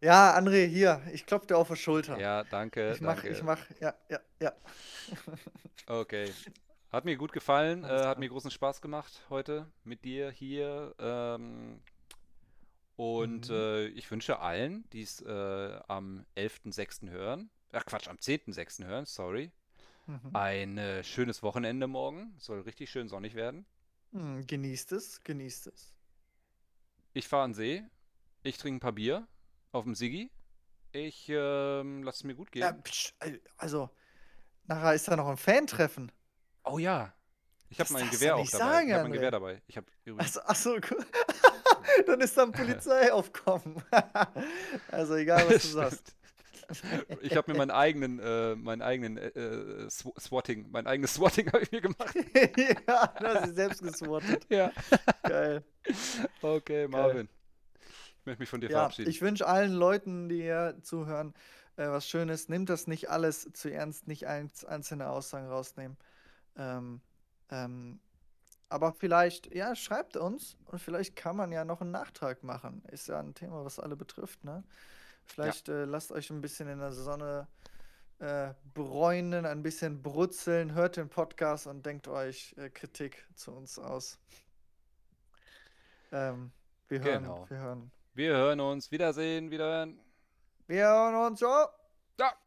Ja, André, hier, ich klopfe dir auf die Schulter. Ja, danke. Ich mach, danke. ich mach, ja, ja, ja. okay. Hat mir gut gefallen, äh, hat mir großen Spaß gemacht heute mit dir hier. Ähm, und mhm. äh, ich wünsche allen, die es äh, am 11.06. hören, ach Quatsch, am 10.06. hören, sorry, Mhm. Ein äh, schönes Wochenende morgen. Soll richtig schön sonnig werden. Mhm, genießt es, genießt es. Ich fahre an See. Ich trinke ein paar Bier auf dem Siggi. Ich ähm, lasse es mir gut gehen. Ja, psch, also, nachher ist da noch ein Fan-Treffen. Oh ja. Ich habe mein Gewehr auch dabei. Sagen, ich habe mein Gewehr dabei. Ich habe Achso, achso, cool. Dann ist da ein Polizeiaufkommen. also egal, was du sagst. Ich habe mir meinen eigenen, äh, meinen eigenen äh, äh Swatting, mein eigenes Swatting habe ich mir gemacht. ja, du hast dich selbst geswattet. Ja. Geil. Okay, Marvin. Geil. Ich möchte mich von dir ja, verabschieden. Ich wünsche allen Leuten, die hier zuhören, äh, was Schönes. Nimmt das nicht alles zu ernst, nicht einzelne Aussagen rausnehmen. Ähm, ähm, aber vielleicht, ja, schreibt uns und vielleicht kann man ja noch einen Nachtrag machen. Ist ja ein Thema, was alle betrifft, ne? Vielleicht ja. äh, lasst euch ein bisschen in der Sonne äh, bräunen, ein bisschen brutzeln, hört den Podcast und denkt euch äh, Kritik zu uns aus. Ähm, wir hören, genau. wir hören. Wir hören uns. Wiedersehen, wiederhören. Wir hören uns. Ciao. Ja.